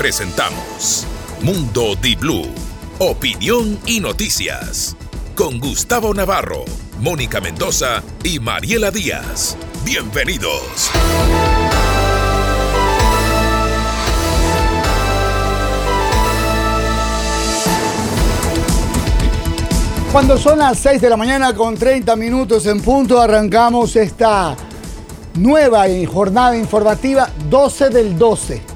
presentamos Mundo Di Blue, opinión y noticias. Con Gustavo Navarro, Mónica Mendoza y Mariela Díaz. Bienvenidos. Cuando son las 6 de la mañana con 30 minutos en punto, arrancamos esta nueva jornada informativa 12 del 12.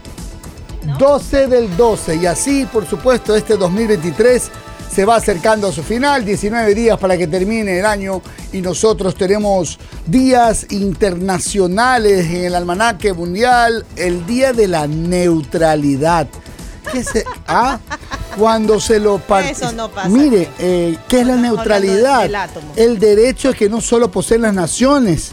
12 del 12. Y así, por supuesto, este 2023 se va acercando a su final, 19 días para que termine el año y nosotros tenemos días internacionales en el almanaque mundial, el día de la neutralidad. ¿Qué se, ah, cuando se lo Eso no pasa. Mire, eh, ¿qué es la neutralidad? El derecho es que no solo poseen las naciones,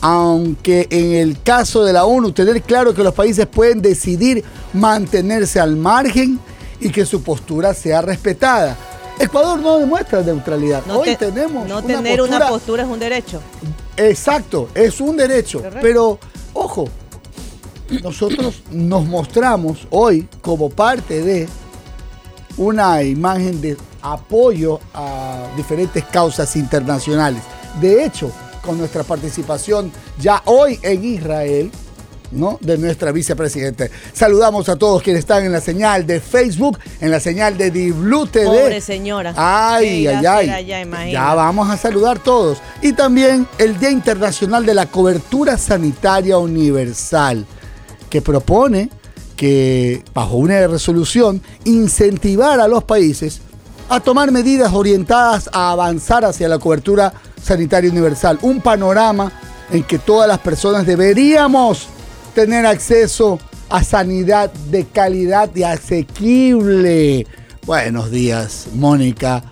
aunque en el caso de la ONU, tener claro que los países pueden decidir mantenerse al margen y que su postura sea respetada. Ecuador no demuestra neutralidad. No Hoy tenemos. No tener una postura es un derecho. Exacto, es un derecho. Pero, ojo, nosotros nos mostramos hoy como parte de una imagen de apoyo a diferentes causas internacionales. De hecho, con nuestra participación ya hoy en Israel, ¿no? De nuestra vicepresidente. Saludamos a todos quienes están en la señal de Facebook, en la señal de Blue TV. Pobre señora. Ay, ay, ay. ya vamos a saludar todos. Y también el Día Internacional de la Cobertura Sanitaria Universal, que propone que, bajo una resolución, incentivar a los países a tomar medidas orientadas a avanzar hacia la cobertura sanitaria universal. Un panorama en que todas las personas deberíamos tener acceso a sanidad de calidad y asequible. Buenos días, Mónica.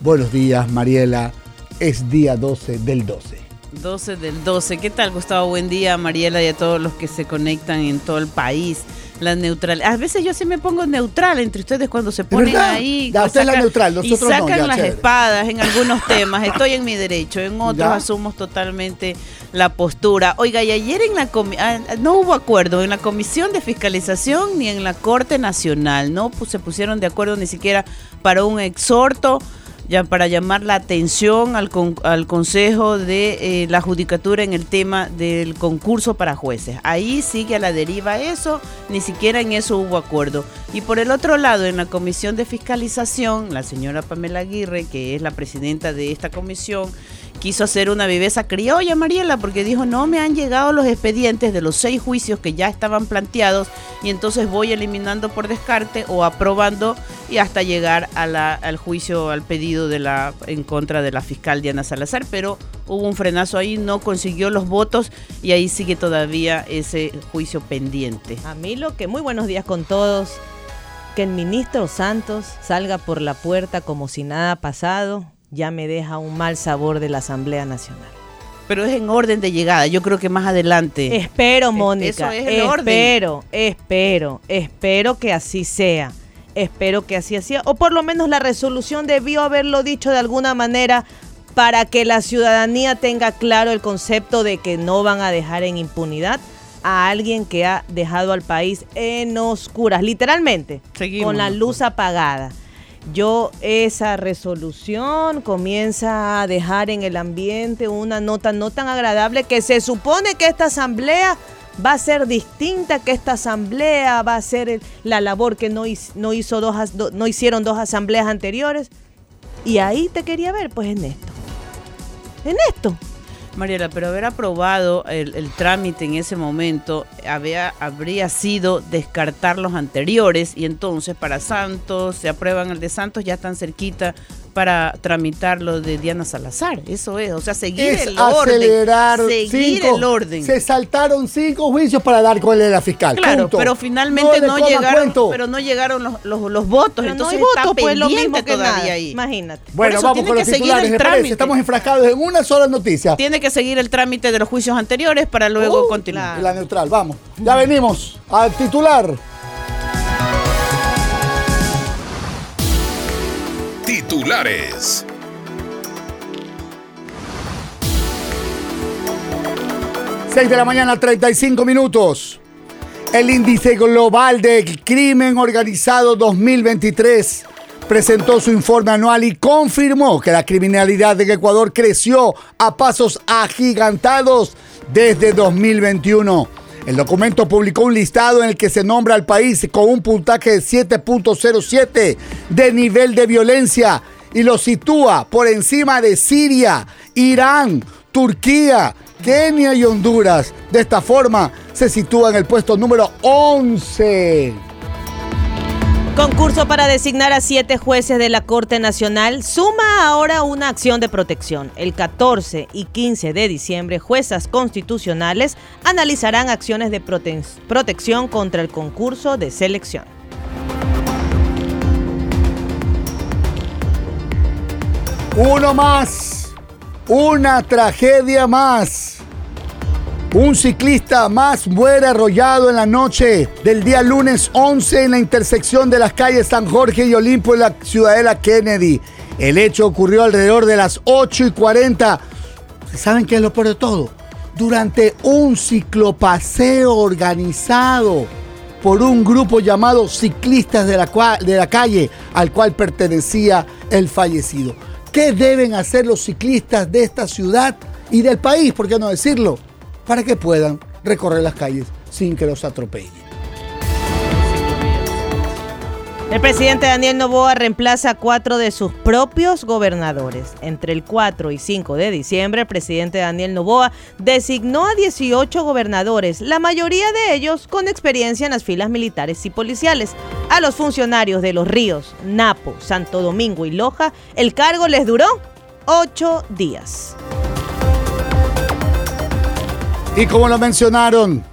Buenos días, Mariela. Es día 12 del 12. 12 del 12. ¿Qué tal, Gustavo? Buen día, Mariela, y a todos los que se conectan en todo el país la neutral. A veces yo sí me pongo neutral entre ustedes cuando se ponen ahí. Ya, usted la neutral, nosotros y sacan las espadas en algunos temas. Estoy en mi derecho, en otros asumo totalmente la postura. Oiga, y ayer en la ah, no hubo acuerdo en la Comisión de Fiscalización ni en la Corte Nacional, no se pusieron de acuerdo ni siquiera para un exhorto ya para llamar la atención al, al Consejo de eh, la Judicatura en el tema del concurso para jueces. Ahí sigue a la deriva eso, ni siquiera en eso hubo acuerdo. Y por el otro lado, en la Comisión de Fiscalización, la señora Pamela Aguirre, que es la presidenta de esta comisión, quiso hacer una viveza criolla, Mariela, porque dijo, no me han llegado los expedientes de los seis juicios que ya estaban planteados y entonces voy eliminando por descarte o aprobando y hasta llegar al juicio, al pedido de la, en contra de la fiscal Diana Salazar, pero hubo un frenazo ahí, no consiguió los votos y ahí sigue todavía ese juicio pendiente. A mí lo que, muy buenos días con todos, que el ministro Santos salga por la puerta como si nada ha pasado, ya me deja un mal sabor de la Asamblea Nacional. Pero es en orden de llegada, yo creo que más adelante. Espero, Mónica. Eso es el espero, espero, espero que así sea. Espero que así sea. O por lo menos la resolución debió haberlo dicho de alguna manera para que la ciudadanía tenga claro el concepto de que no van a dejar en impunidad a alguien que ha dejado al país en oscuras, literalmente, con la luz apagada yo esa resolución comienza a dejar en el ambiente una nota no tan agradable que se supone que esta asamblea va a ser distinta, que esta asamblea va a ser la labor que no, hizo no hicieron dos asambleas anteriores. Y ahí te quería ver, pues en esto. En esto. Mariela, pero haber aprobado el, trámite en ese momento había, habría sido descartar los anteriores y entonces para Santos, se aprueban el de Santos, ya tan cerquita para tramitar lo de Diana Salazar. Eso es, o sea, seguir el acelerar orden. Seguir el orden. Se saltaron cinco juicios para dar con la fiscal. Claro, pero finalmente no, llegaron, pero no llegaron los, los, votos. entonces no está pues lo mismo que todavía ahí. Imagínate. Bueno, vamos con los titulares. Estamos enfrascados en una sola noticia. Tiene que seguir el trámite de los juicios anteriores para luego uh, continuar. La neutral, vamos. Ya venimos al titular. Titulares. Seis de la mañana, 35 minutos. El índice global de crimen organizado 2023 presentó su informe anual y confirmó que la criminalidad en Ecuador creció a pasos agigantados desde 2021. El documento publicó un listado en el que se nombra al país con un puntaje de 7.07 de nivel de violencia y lo sitúa por encima de Siria, Irán, Turquía, Kenia y Honduras. De esta forma, se sitúa en el puesto número 11. Concurso para designar a siete jueces de la Corte Nacional suma ahora una acción de protección. El 14 y 15 de diciembre, juezas constitucionales analizarán acciones de protección contra el concurso de selección. Uno más, una tragedia más. Un ciclista más muere arrollado en la noche del día lunes 11 en la intersección de las calles San Jorge y Olimpo en la ciudadela Kennedy. El hecho ocurrió alrededor de las 8 y 40. ¿Saben qué es lo peor de todo? Durante un ciclopaseo organizado por un grupo llamado Ciclistas de la, de la Calle, al cual pertenecía el fallecido. ¿Qué deben hacer los ciclistas de esta ciudad y del país, por qué no decirlo? para que puedan recorrer las calles sin que los atropellen. El presidente Daniel Novoa reemplaza a cuatro de sus propios gobernadores. Entre el 4 y 5 de diciembre, el presidente Daniel Novoa designó a 18 gobernadores, la mayoría de ellos con experiencia en las filas militares y policiales. A los funcionarios de Los Ríos, Napo, Santo Domingo y Loja, el cargo les duró ocho días. Y como lo mencionaron,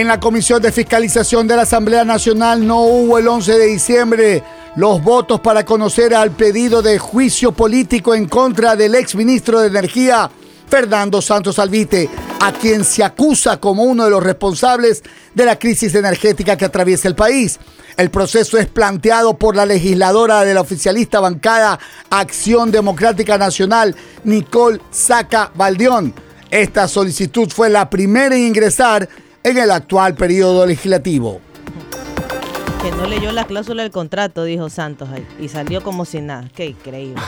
en la Comisión de Fiscalización de la Asamblea Nacional no hubo el 11 de diciembre los votos para conocer al pedido de juicio político en contra del exministro de Energía, Fernando Santos Alvite, a quien se acusa como uno de los responsables de la crisis energética que atraviesa el país. El proceso es planteado por la legisladora de la oficialista bancada Acción Democrática Nacional, Nicole Saca Valdión esta solicitud fue la primera en ingresar en el actual periodo legislativo. Que no leyó la cláusula del contrato, dijo Santos y salió como si nada. Qué increíble.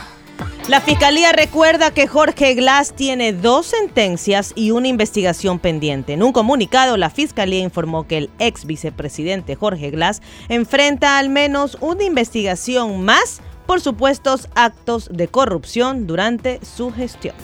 La fiscalía recuerda que Jorge Glass tiene dos sentencias y una investigación pendiente. En un comunicado, la fiscalía informó que el ex vicepresidente Jorge Glass enfrenta al menos una investigación más por supuestos actos de corrupción durante su gestión.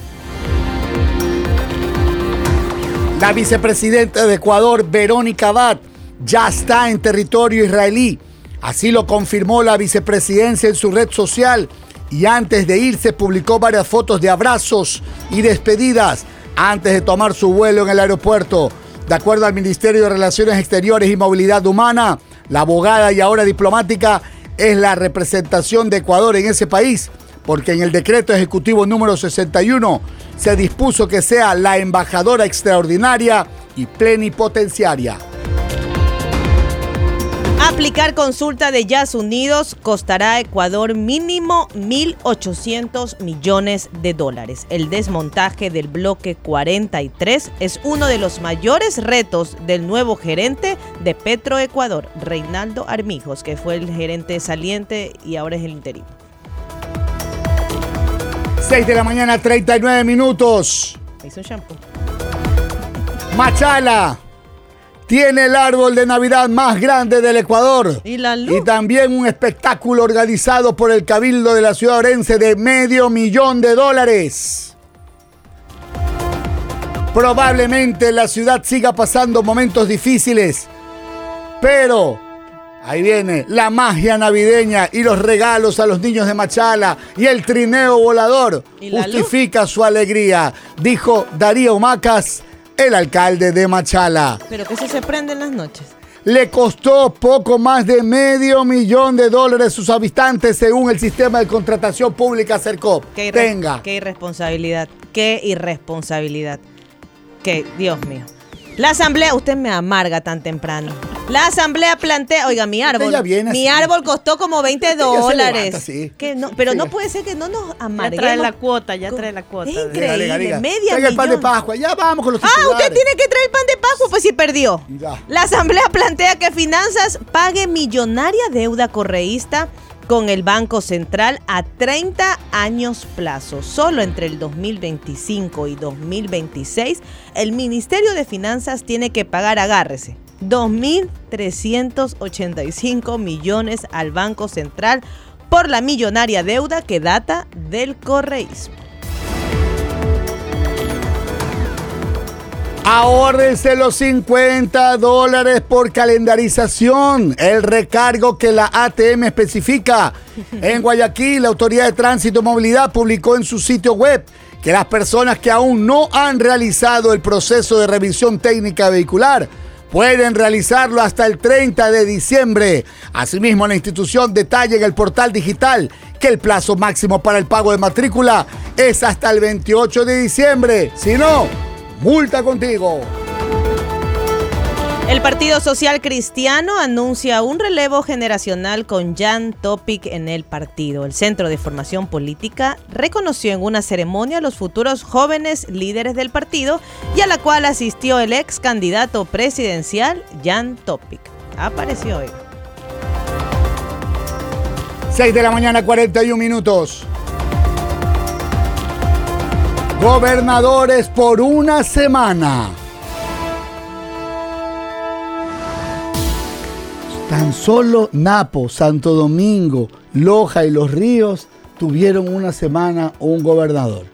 La vicepresidenta de Ecuador, Verónica Abad, ya está en territorio israelí. Así lo confirmó la vicepresidencia en su red social y antes de irse publicó varias fotos de abrazos y despedidas antes de tomar su vuelo en el aeropuerto. De acuerdo al Ministerio de Relaciones Exteriores y Movilidad Humana, la abogada y ahora diplomática es la representación de Ecuador en ese país porque en el decreto ejecutivo número 61 se dispuso que sea la embajadora extraordinaria y plenipotenciaria. Aplicar consulta de Jazz Unidos costará a Ecuador mínimo 1.800 millones de dólares. El desmontaje del bloque 43 es uno de los mayores retos del nuevo gerente de Petroecuador, Reinaldo Armijos, que fue el gerente saliente y ahora es el interino. 6 de la mañana, 39 minutos. Hizo shampoo. Machala tiene el árbol de Navidad más grande del Ecuador. ¿Y, la luz? y también un espectáculo organizado por el Cabildo de la ciudad orense de medio millón de dólares. Probablemente la ciudad siga pasando momentos difíciles, pero Ahí viene la magia navideña y los regalos a los niños de Machala y el trineo volador justifica su alegría, dijo Darío Macas, el alcalde de Machala. Pero que eso se prende en las noches. Le costó poco más de medio millón de dólares a sus habitantes según el sistema de contratación pública CERCOP. Qué Tenga. Qué irresponsabilidad, qué irresponsabilidad. Que, Dios mío. La asamblea, usted me amarga tan temprano. La asamblea plantea, oiga, mi árbol, mi árbol costó como 20 dólares. pero no puede ser que no nos amarguemos. Ya trae la cuota, ya trae la cuota. Es increíble, media el pan de Pascua, ya vamos con los Ah, usted tiene que traer el pan de Pascua, pues si perdió. La asamblea plantea que Finanzas pague millonaria deuda correísta con el Banco Central a 30 años plazo. Solo entre el 2025 y 2026, el Ministerio de Finanzas tiene que pagar, agárrese, 2.385 millones al Banco Central por la millonaria deuda que data del correísmo. Ahórrense los 50 dólares por calendarización, el recargo que la ATM especifica. En Guayaquil, la Autoridad de Tránsito y Movilidad publicó en su sitio web que las personas que aún no han realizado el proceso de revisión técnica vehicular pueden realizarlo hasta el 30 de diciembre. Asimismo, la institución detalla en el portal digital que el plazo máximo para el pago de matrícula es hasta el 28 de diciembre. Si no, multa contigo. El Partido Social Cristiano anuncia un relevo generacional con Jan Topic en el partido. El Centro de Formación Política reconoció en una ceremonia a los futuros jóvenes líderes del partido y a la cual asistió el ex candidato presidencial Jan Topic. Apareció hoy. 6 de la mañana, 41 minutos. Gobernadores por una semana. Tan solo Napo, Santo Domingo, Loja y Los Ríos tuvieron una semana un gobernador.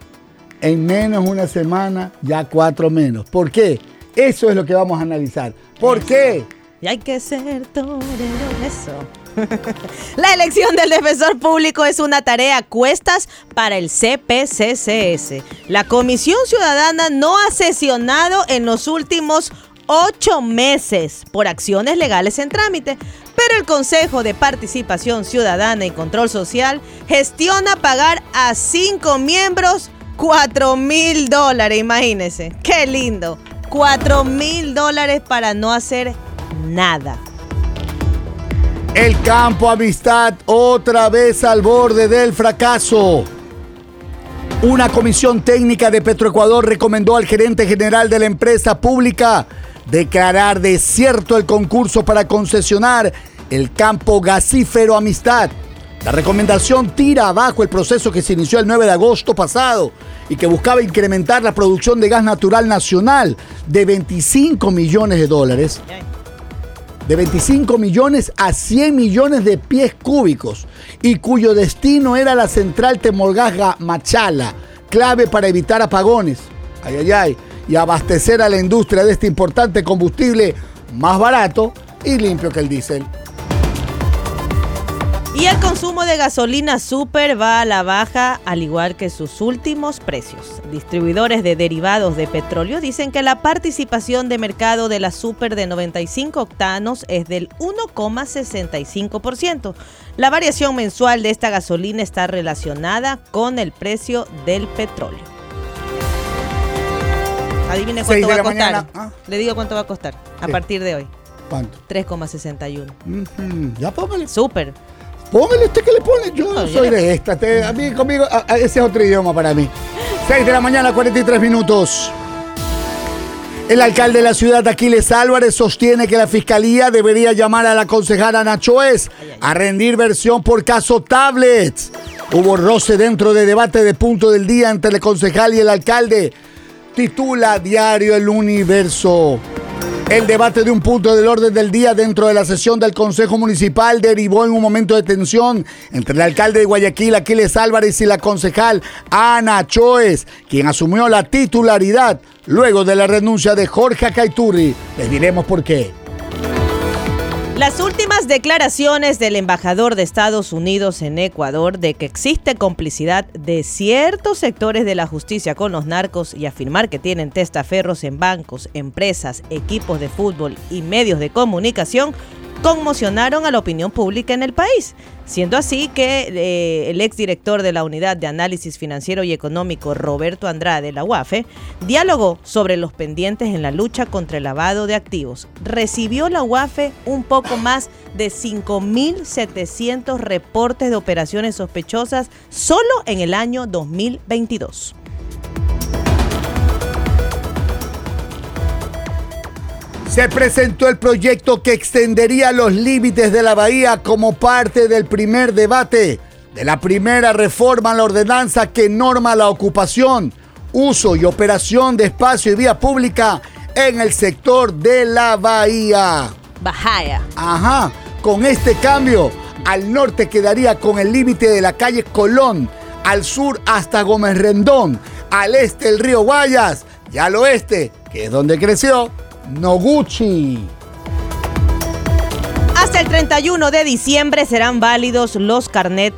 En menos una semana, ya cuatro menos. ¿Por qué? Eso es lo que vamos a analizar. ¿Por qué? Y hay que ser torero. Eso. La elección del defensor público es una tarea cuestas para el CPCCS. La Comisión Ciudadana no ha sesionado en los últimos ocho meses por acciones legales en trámite, pero el Consejo de Participación Ciudadana y Control Social gestiona pagar a cinco miembros cuatro mil dólares, imagínense, qué lindo, cuatro mil dólares para no hacer nada. El campo Amistad otra vez al borde del fracaso. Una comisión técnica de Petroecuador recomendó al gerente general de la empresa pública declarar desierto el concurso para concesionar el campo gasífero Amistad. La recomendación tira abajo el proceso que se inició el 9 de agosto pasado y que buscaba incrementar la producción de gas natural nacional de 25 millones de dólares. De 25 millones a 100 millones de pies cúbicos y cuyo destino era la central Temolgasga Machala, clave para evitar apagones. Ay, ay, ay y abastecer a la industria de este importante combustible más barato y limpio que el diésel. Y el consumo de gasolina super va a la baja, al igual que sus últimos precios. Distribuidores de derivados de petróleo dicen que la participación de mercado de la super de 95 octanos es del 1,65%. La variación mensual de esta gasolina está relacionada con el precio del petróleo. Adivine cuánto va a costar. Ah. Le digo cuánto va a costar a partir de hoy. ¿Cuánto? 3,61. Ya póngale. Súper. Póngale usted que le pone. Yo soy de esta. a mí, conmigo, ese es otro idioma para mí. 6 de la mañana, 43 minutos. El alcalde de la ciudad, Aquiles Álvarez, sostiene que la fiscalía debería llamar a la concejala Nachoes a rendir versión por caso Tablets. Hubo roce dentro de debate de punto del día entre el concejal y el alcalde titula Diario El Universo. El debate de un punto del orden del día dentro de la sesión del Consejo Municipal derivó en un momento de tensión entre el alcalde de Guayaquil, Aquiles Álvarez, y la concejal Ana Choes, quien asumió la titularidad luego de la renuncia de Jorge Caiturri. Les diremos por qué. Las últimas declaraciones del embajador de Estados Unidos en Ecuador de que existe complicidad de ciertos sectores de la justicia con los narcos y afirmar que tienen testaferros en bancos, empresas, equipos de fútbol y medios de comunicación conmocionaron a la opinión pública en el país. Siendo así que eh, el exdirector de la Unidad de Análisis Financiero y Económico, Roberto Andrade, la UAFE, dialogó sobre los pendientes en la lucha contra el lavado de activos. Recibió la UAFE un poco más de 5.700 reportes de operaciones sospechosas solo en el año 2022. Se presentó el proyecto que extendería los límites de la bahía como parte del primer debate de la primera reforma a la ordenanza que norma la ocupación, uso y operación de espacio y vía pública en el sector de la bahía. Bahía. Ajá, con este cambio, al norte quedaría con el límite de la calle Colón, al sur hasta Gómez Rendón, al este el río Guayas y al oeste, que es donde creció, Noguchi. Hasta el 31 de diciembre serán válidos los carnets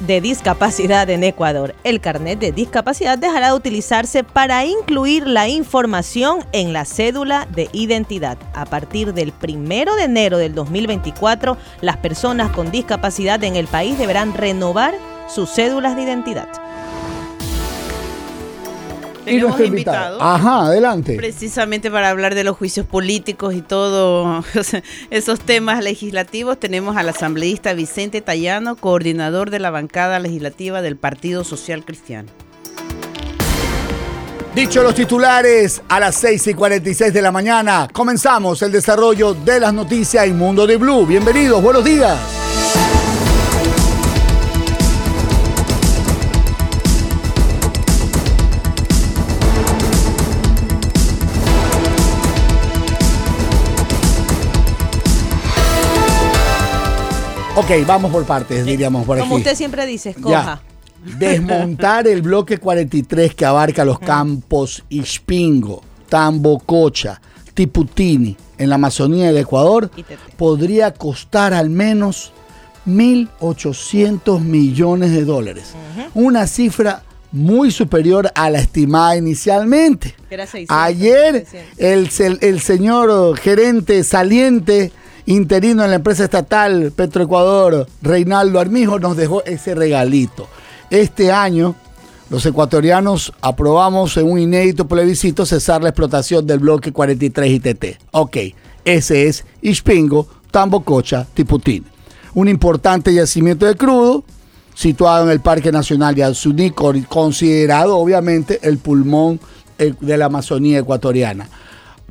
de discapacidad en Ecuador. El carnet de discapacidad dejará de utilizarse para incluir la información en la cédula de identidad. A partir del 1 de enero del 2024, las personas con discapacidad en el país deberán renovar sus cédulas de identidad. Tenemos invitado. Ajá, adelante. Precisamente para hablar de los juicios políticos y todos esos temas legislativos, tenemos al asambleísta Vicente Tallano, coordinador de la bancada legislativa del Partido Social Cristiano. Dicho los titulares, a las 6 y 46 de la mañana comenzamos el desarrollo de las noticias en Mundo de Blue. Bienvenidos, buenos días. Ok, vamos por partes, diríamos por aquí. Como usted siempre dice, escoja. Desmontar el bloque 43 que abarca los campos Ispingo, Tambococha, Tiputini en la Amazonía del Ecuador podría costar al menos 1.800 millones de dólares. Una cifra muy superior a la estimada inicialmente. Ayer el, el señor gerente saliente interino en la empresa estatal Petroecuador, Reinaldo Armijo, nos dejó ese regalito. Este año, los ecuatorianos aprobamos en un inédito plebiscito cesar la explotación del bloque 43 ITT. Ok, ese es Ispingo, Tambococha, Tiputín. Un importante yacimiento de crudo situado en el Parque Nacional de Alzuní, considerado obviamente el pulmón eh, de la Amazonía ecuatoriana.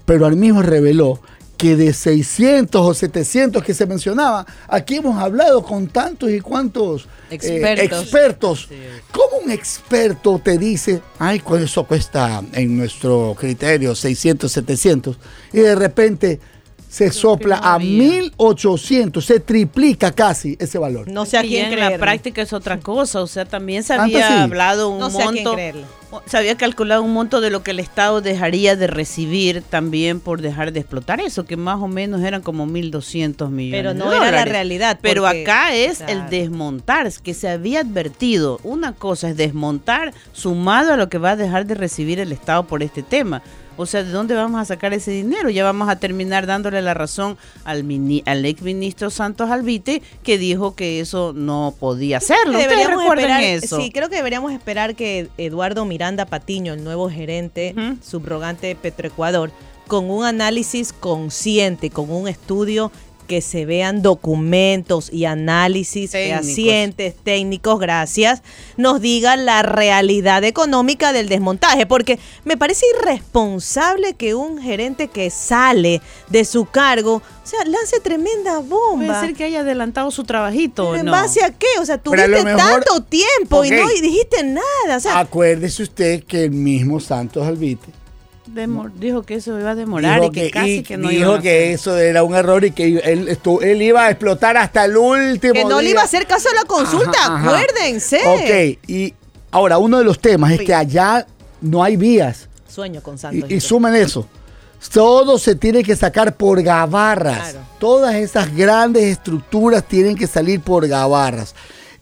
Pero Armijo reveló que de 600 o 700 que se mencionaba, aquí hemos hablado con tantos y cuantos eh, expertos. ¿Cómo un experto te dice, ay, eso cuesta en nuestro criterio 600, 700? Y de repente se sopla a 1800, se triplica casi ese valor. No sé a quién en la práctica es otra cosa, o sea, también se había hablado un monto, se había calculado un monto de lo que el Estado dejaría de recibir también por dejar de explotar eso, que más o menos eran como 1200 millones. Pero no era la realidad. Pero acá es el desmontar, que se había advertido. Una cosa es desmontar sumado a lo que va a dejar de recibir el Estado por este tema. O sea, ¿de dónde vamos a sacar ese dinero? Ya vamos a terminar dándole la razón al, al ex ministro Santos Albite, que dijo que eso no podía hacerlo. Deberíamos esperar, eso? Sí, creo que deberíamos esperar que Eduardo Miranda Patiño, el nuevo gerente subrogante de Petroecuador, con un análisis consciente, con un estudio que se vean documentos y análisis fehacientes, técnicos, gracias, nos digan la realidad económica del desmontaje, porque me parece irresponsable que un gerente que sale de su cargo, o sea, lance tremenda bomba. Puede ser que haya adelantado su trabajito. ¿En base a qué? O sea, tuviste tanto tiempo y no dijiste nada. Acuérdese usted que el mismo Santos Dijo que eso iba a demorar y que, casi que no dijo que eso era un error y que él, él iba a explotar hasta el último que no le iba a hacer caso a la consulta acuérdense. Ok y ahora uno de los temas es que allá no hay vías. Sueño con Santos y, sumen eso. Todo se tiene que sacar por gabarras. Todas esas grandes estructuras tienen que salir por gabarras.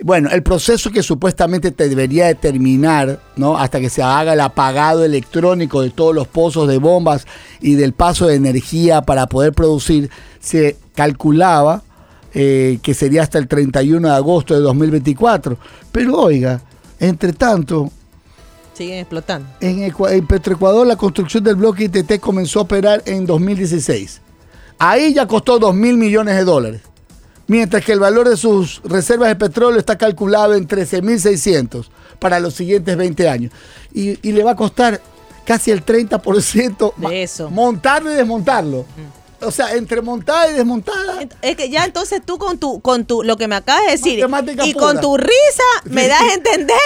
Bueno, el proceso que supuestamente te debería terminar, ¿no? Hasta que se haga el apagado electrónico de todos los pozos de bombas y del paso de energía para poder producir, se calculaba eh, que sería hasta el 31 de agosto de 2024. Pero oiga, entre tanto... Siguen explotando. En, en Petroecuador la construcción del bloque ITT comenzó a operar en 2016. Ahí ya costó 2 mil millones de dólares. Mientras que el valor de sus reservas de petróleo está calculado en 13.600 para los siguientes 20 años. Y, le va a costar casi el 30% de eso. montarlo y desmontarlo. O sea, entre montada y desmontada. Es que ya entonces tú con tu, con tu, lo que me acabas de decir, y con tu risa me das a entender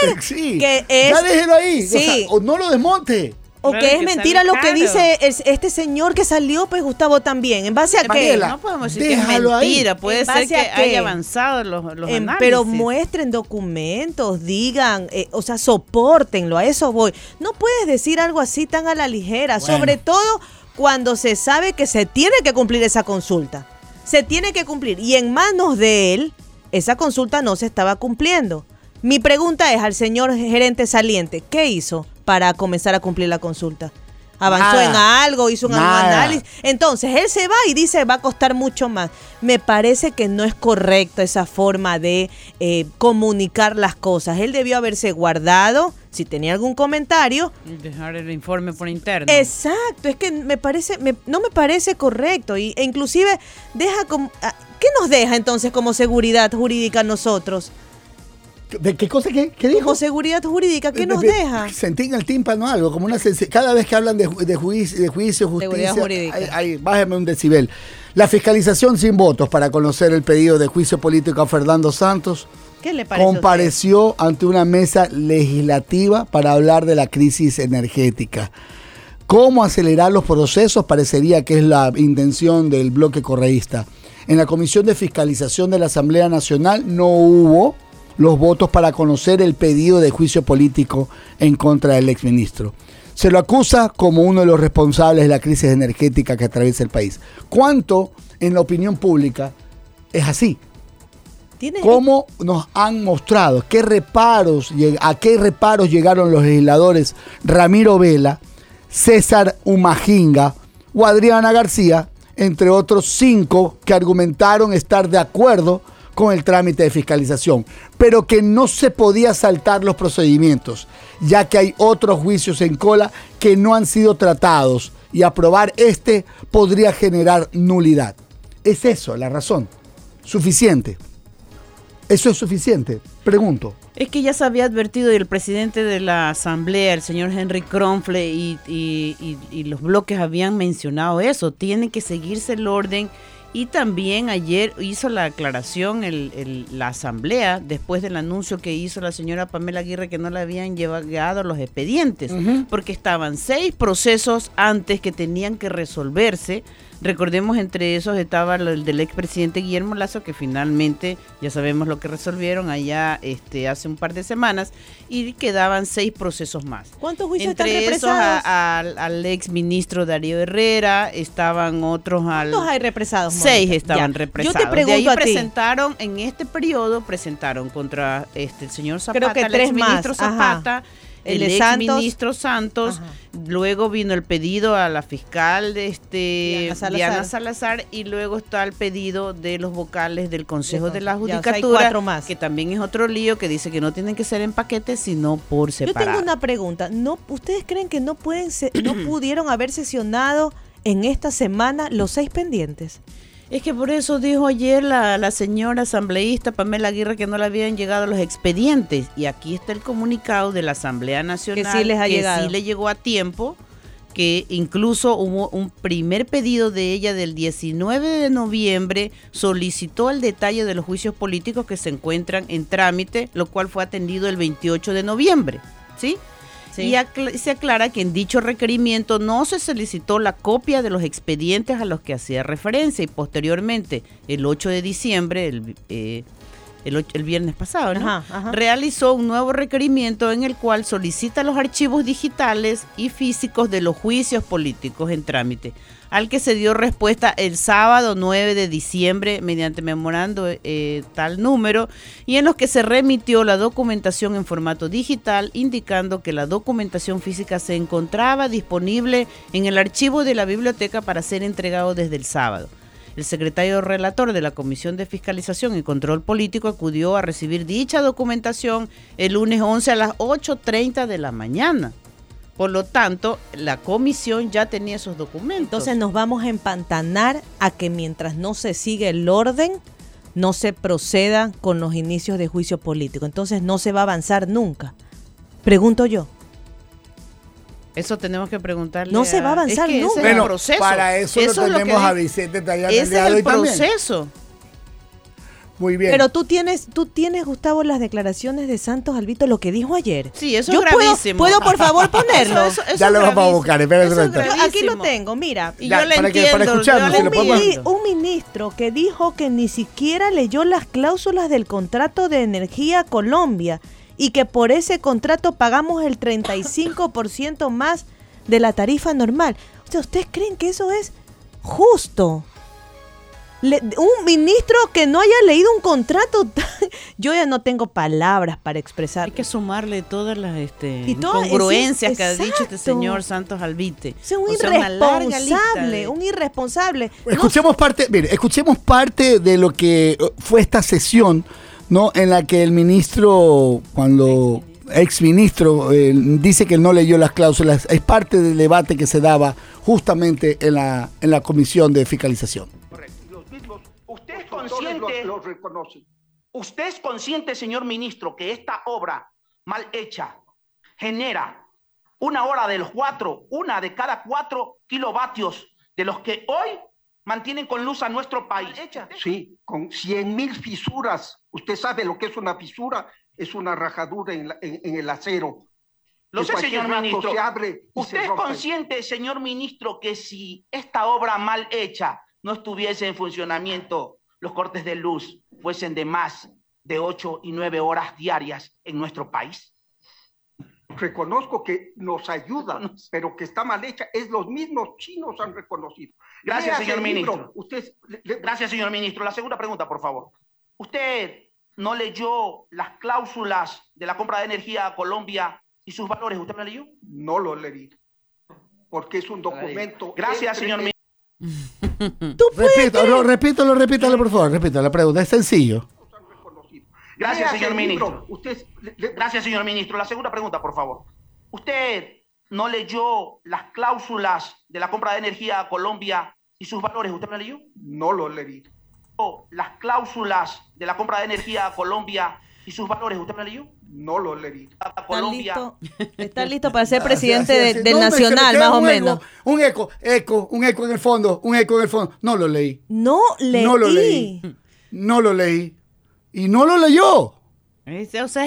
que es. Ya déjelo ahí. Sí. O, no lo desmonte. O que es mentira lo que dice este señor que salió, pues Gustavo también. ¿En base a qué? No podemos decir que es mentira. Puede ser que haya avanzado los, los em, Pero muestren documentos, digan, eh, o sea, soportenlo. A eso voy. No puedes decir algo así tan a la ligera. Sobre todo cuando se sabe que se tiene que cumplir esa consulta. Se tiene que cumplir. Y en manos de él, esa consulta no se estaba cumpliendo. Mi pregunta es al señor gerente saliente, ¿qué hizo para comenzar a cumplir la consulta? avanzó en algo, hizo un análisis. Entonces, él se va y dice, va a costar mucho más. Me parece que no es correcto esa forma de eh, comunicar las cosas. Él debió haberse guardado, si tenía algún comentario. Dejar el informe por interno. Exacto, es que me parece, no me parece correcto. Y, e inclusive, deja como... Ah, ¿Qué nos deja entonces como seguridad jurídica a nosotros? ¿De qué cosa qué, qué dijo? Como seguridad jurídica, ¿qué nos deja? Sentí en el tímpano algo, como una cada vez que hablan de, de, juicio, de juicio, justicia, hay, bájeme un decibel. La fiscalización sin votos para conocer el pedido de juicio político a Fernando Santos ¿Qué le compareció ante una mesa legislativa para hablar de la crisis energética. ¿Cómo acelerar los procesos? Parecería que es la intención del bloque correísta. En la Comisión de Fiscalización de la Asamblea Nacional no hubo los votos para conocer el pedido de juicio político en contra del exministro. Se lo acusa como uno de los responsables de la crisis energética que atraviesa el país. ¿Cuánto en la opinión pública es así? ¿Cómo nos han mostrado qué reparos, a qué reparos llegaron los legisladores Ramiro Vela, César Umajinga o Adriana García, entre otros cinco que argumentaron estar de acuerdo con el trámite de fiscalización, pero que no se podía saltar los procedimientos, ya que hay otros juicios en cola que no han sido tratados y aprobar este podría generar nulidad. Es eso la razón. Suficiente. ¿Eso es suficiente? Pregunto. Es que ya se había advertido y el presidente de la Asamblea, el señor Henry Kronfle, y, y los bloques habían mencionado eso. Tiene que seguirse el orden y también ayer hizo la aclaración el, la asamblea después del anuncio que hizo la señora Pamela Aguirre que no le habían llevado los expedientes, porque estaban seis procesos antes que tenían que resolverse Recordemos, entre esos estaba el del expresidente Guillermo Lazo, que finalmente ya sabemos lo que resolvieron allá este, hace un par de semanas, y quedaban seis procesos más. ¿Cuántos juicios entre están esos al, al ex ministro Darío Herrera, estaban otros al... ¿Cuántos hay represados? Seis estaban represados. Yo te pregunto de ahí presentaron, en este periodo, presentaron contra este, el señor Zapata, Creo que tres el ministro Zapata, el, ex ministro Santos, luego vino el pedido a la fiscal de este Diana Salazar. y luego está el pedido de los vocales del Consejo de, la Judicatura, que también es otro lío que dice que no tienen que ser en paquetes sino por separado. Yo tengo una pregunta, ¿no ustedes creen que no pueden no pudieron haber sesionado en esta semana los seis pendientes? Es que por eso dijo ayer la, señora asambleísta Pamela Aguirre que no le habían llegado los expedientes. Y aquí está el comunicado de la Asamblea Nacional que sí les ha llegado. sí le llegó a tiempo, que incluso hubo un primer pedido de ella del 19 de noviembre, solicitó el detalle de los juicios políticos que se encuentran en trámite, lo cual fue atendido el 28 de noviembre. ¿Sí? Y se aclara que en dicho requerimiento no se solicitó la copia de los expedientes a los que hacía referencia y posteriormente, el 8 de diciembre, el, eh, el, viernes pasado, realizó un nuevo requerimiento en el cual solicita los archivos digitales y físicos de los juicios políticos en trámite al que se dio respuesta el sábado 9 de diciembre mediante memorando eh, tal número y en los que se remitió la documentación en formato digital indicando que la documentación física se encontraba disponible en el archivo de la biblioteca para ser entregado desde el sábado. El secretario relator de la Comisión de Fiscalización y Control Político acudió a recibir dicha documentación el lunes 11 a las 8.30 de la mañana. Por lo tanto, la comisión ya tenía esos documentos. Entonces nos vamos a empantanar a que mientras no se sigue el orden, no se proceda con los inicios de juicio político. Entonces no se va a avanzar nunca. Pregunto yo. Eso tenemos que preguntarle. No se va a avanzar nunca. Es el proceso. Para eso, lo tenemos a Vicente Tallana es el proceso. Muy bien. Pero tú tienes, tú tienes, Gustavo, las declaraciones de Santos Albito, lo que dijo ayer. Sí, eso es gravísimo. Puedo, por favor ponerlo. ya lo vamos a buscar, Aquí lo tengo, mira. Y yo le para entiendo. un, ministro que dijo que ni siquiera leyó las cláusulas del contrato de energía Colombia y que por ese contrato pagamos el 35% más de la tarifa normal. O sea, ¿ustedes creen que eso es justo? un ministro que no haya leído un contrato, yo ya no tengo palabras para expresar. Hay que sumarle todas las este, incongruencias que ha dicho este señor Santos Albite. Es un irresponsable, un irresponsable. Escuchemos parte, mire, escuchemos parte de lo que fue esta sesión ¿no? En la que el ministro, cuando ex ministro eh, dice que no leyó las cláusulas, es parte del debate que se daba justamente en la, en la comisión de fiscalización. Correcto. usted es consciente, usted es consciente, señor ministro, que esta obra mal hecha genera una hora de los cuatro, una de cada cuatro kilovatios de los que hoy mantienen con luz a nuestro país. Sí, con 100 mil fisuras. Usted sabe lo que es una fisura, es una rajadura en, el acero. Lo sé, señor ministro. ¿Usted es consciente, señor ministro, que si esta obra mal hecha no estuviese en funcionamiento, los cortes de luz fuesen de más de 8 y 9 horas diarias en nuestro país? reconozco que nos ayuda, pero que está mal hecha, es los mismos chinos han reconocido. Gracias, señor ministro. Usted, Gracias, señor ministro. La segunda pregunta, por favor. ¿Usted no leyó las cláusulas de la compra de energía a Colombia y sus valores? ¿Usted lo leyó? No lo leí, porque es un documento. Gracias, señor ministro. repito, repítalo, repítalo, por favor, repítalo. La pregunta es sencillo. Gracias, señor ministro. Usted, Gracias, señor ministro. La segunda pregunta, por favor. ¿Usted no leyó las cláusulas de la compra de energía a Colombia y sus valores? ¿Usted lo leyó? No lo leí. Las cláusulas de la compra de energía a Colombia y sus valores, ¿usted lo leyó? No lo leí. ¿Está listo, para ser presidente del Nacional, más o menos? Un eco, eco, un eco en el fondo, un eco en el fondo. No lo leí. No leí. No lo leí. No lo leí. Y no lo leyó.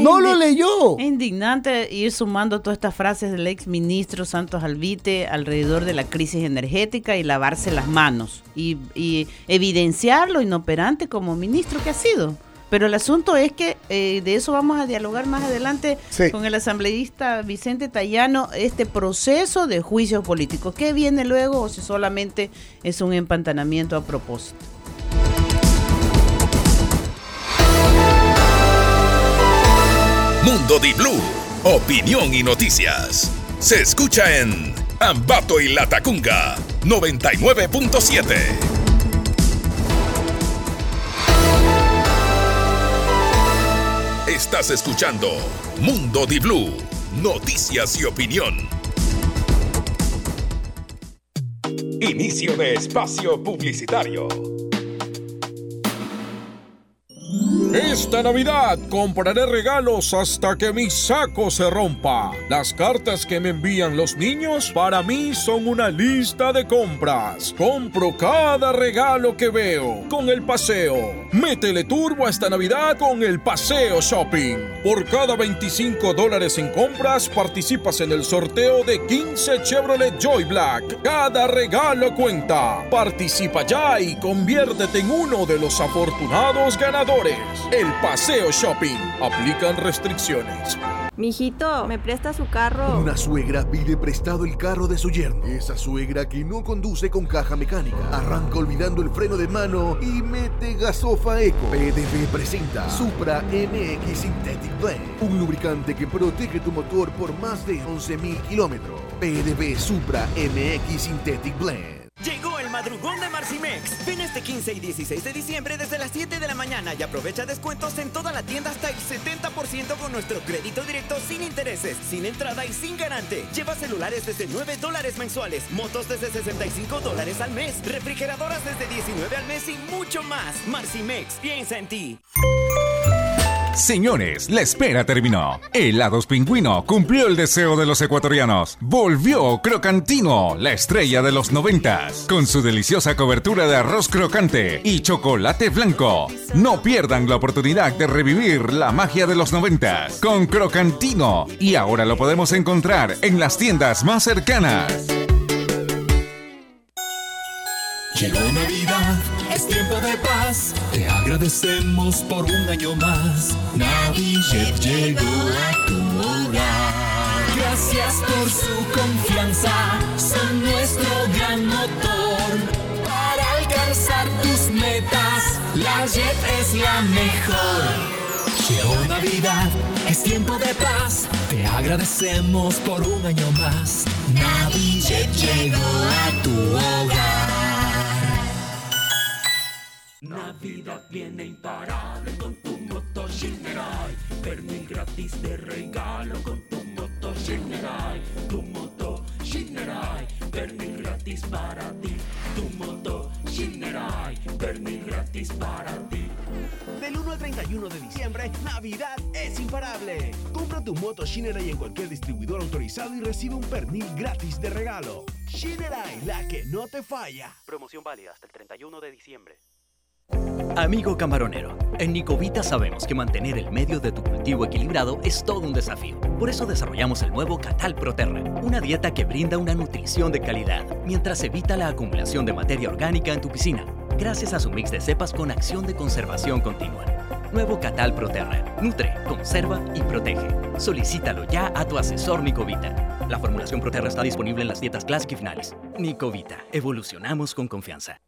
No lo leyó. Es indignante ir sumando todas estas frases del ex ministro Santos Alvite alrededor de la crisis energética y lavarse las manos y, evidenciar lo inoperante como ministro que ha sido. Pero el asunto es que eh, de eso vamos a dialogar más adelante con el asambleísta Vicente Tallano, este proceso de juicios políticos. ¿Qué viene luego o si solamente es un empantanamiento a propósito? Mundo Di Blue, opinión y noticias. Se escucha en Ambato y Latacunga 99.7. Estás escuchando Mundo Di Blue, noticias y opinión. Inicio de espacio publicitario. Esta Navidad compraré regalos hasta que mi saco se rompa. Las cartas que me envían los niños para mí son una lista de compras. Compro cada regalo que veo con el paseo. Métele turbo a esta Navidad con el paseo shopping. Por cada 25 dólares en compras participas en el sorteo de 15 Chevrolet Joy Black. Cada regalo cuenta. Participa ya y conviértete en uno de los afortunados ganadores. El Paseo Shopping. Aplican restricciones. Mijito, ¿me presta su carro? Una suegra pide prestado el carro de su yerno. Esa suegra que no conduce con caja mecánica. Arranca olvidando el freno de mano y mete gasofa eco. PDV presenta Supra MX Synthetic Blend. Un lubricante que protege tu motor por más de 11.000 kilómetros. PDV Supra MX Synthetic Blend. Llegó el madrugón de Marcimex. Ven este 15 y 16 de diciembre desde las 7 de la mañana y aprovecha descuentos en toda la tienda hasta el 70% con nuestro crédito directo sin intereses, sin entrada y sin garante. Lleva celulares desde 9 dólares mensuales, motos desde 65 dólares al mes, refrigeradoras desde 19 al mes y mucho más. Marcimex, piensa en ti. Señores, la espera terminó. Helados Pingüino cumplió el deseo de los ecuatorianos. Volvió Crocantino, la estrella de los noventas, con su deliciosa cobertura de arroz crocante y chocolate blanco. No pierdan la oportunidad de revivir la magia de los noventas con Crocantino. Y ahora lo podemos encontrar en las tiendas más cercanas. Llegó Navidad, es tiempo de paz. Te agradecemos por un año más. Navidad llegó a tu hogar. Gracias por su confianza, son nuestro gran motor. Para alcanzar tus metas, la JET es la mejor. Llegó Navidad, es tiempo de paz. Te agradecemos por un año más. Navidad llegó a tu hogar. Navidad viene imparable con tu moto Shinerai. Pernil gratis de regalo con tu moto Shinerai. Tu moto Shinerai. Pernil gratis para ti. Tu moto Shinerai. Pernil gratis para ti. Del 1 al 31 de diciembre, Navidad es imparable. Compra tu moto Shinerai en cualquier distribuidor autorizado y recibe un pernil gratis de regalo. Shinerai, la que no te falla. Promoción válida hasta el 31 de diciembre. Amigo camaronero, en Nicovita sabemos que mantener el medio de tu cultivo equilibrado es todo un desafío. Por eso desarrollamos el nuevo Catal Proterra, una dieta que brinda una nutrición de calidad, mientras evita la acumulación de materia orgánica en tu piscina, gracias a su mix de cepas con acción de conservación continua. Nuevo Catal Proterra, nutre, conserva y protege. Solicítalo ya a tu asesor Nicovita. La formulación Proterra está disponible en las dietas Classic y finales. Nicovita, evolucionamos con confianza.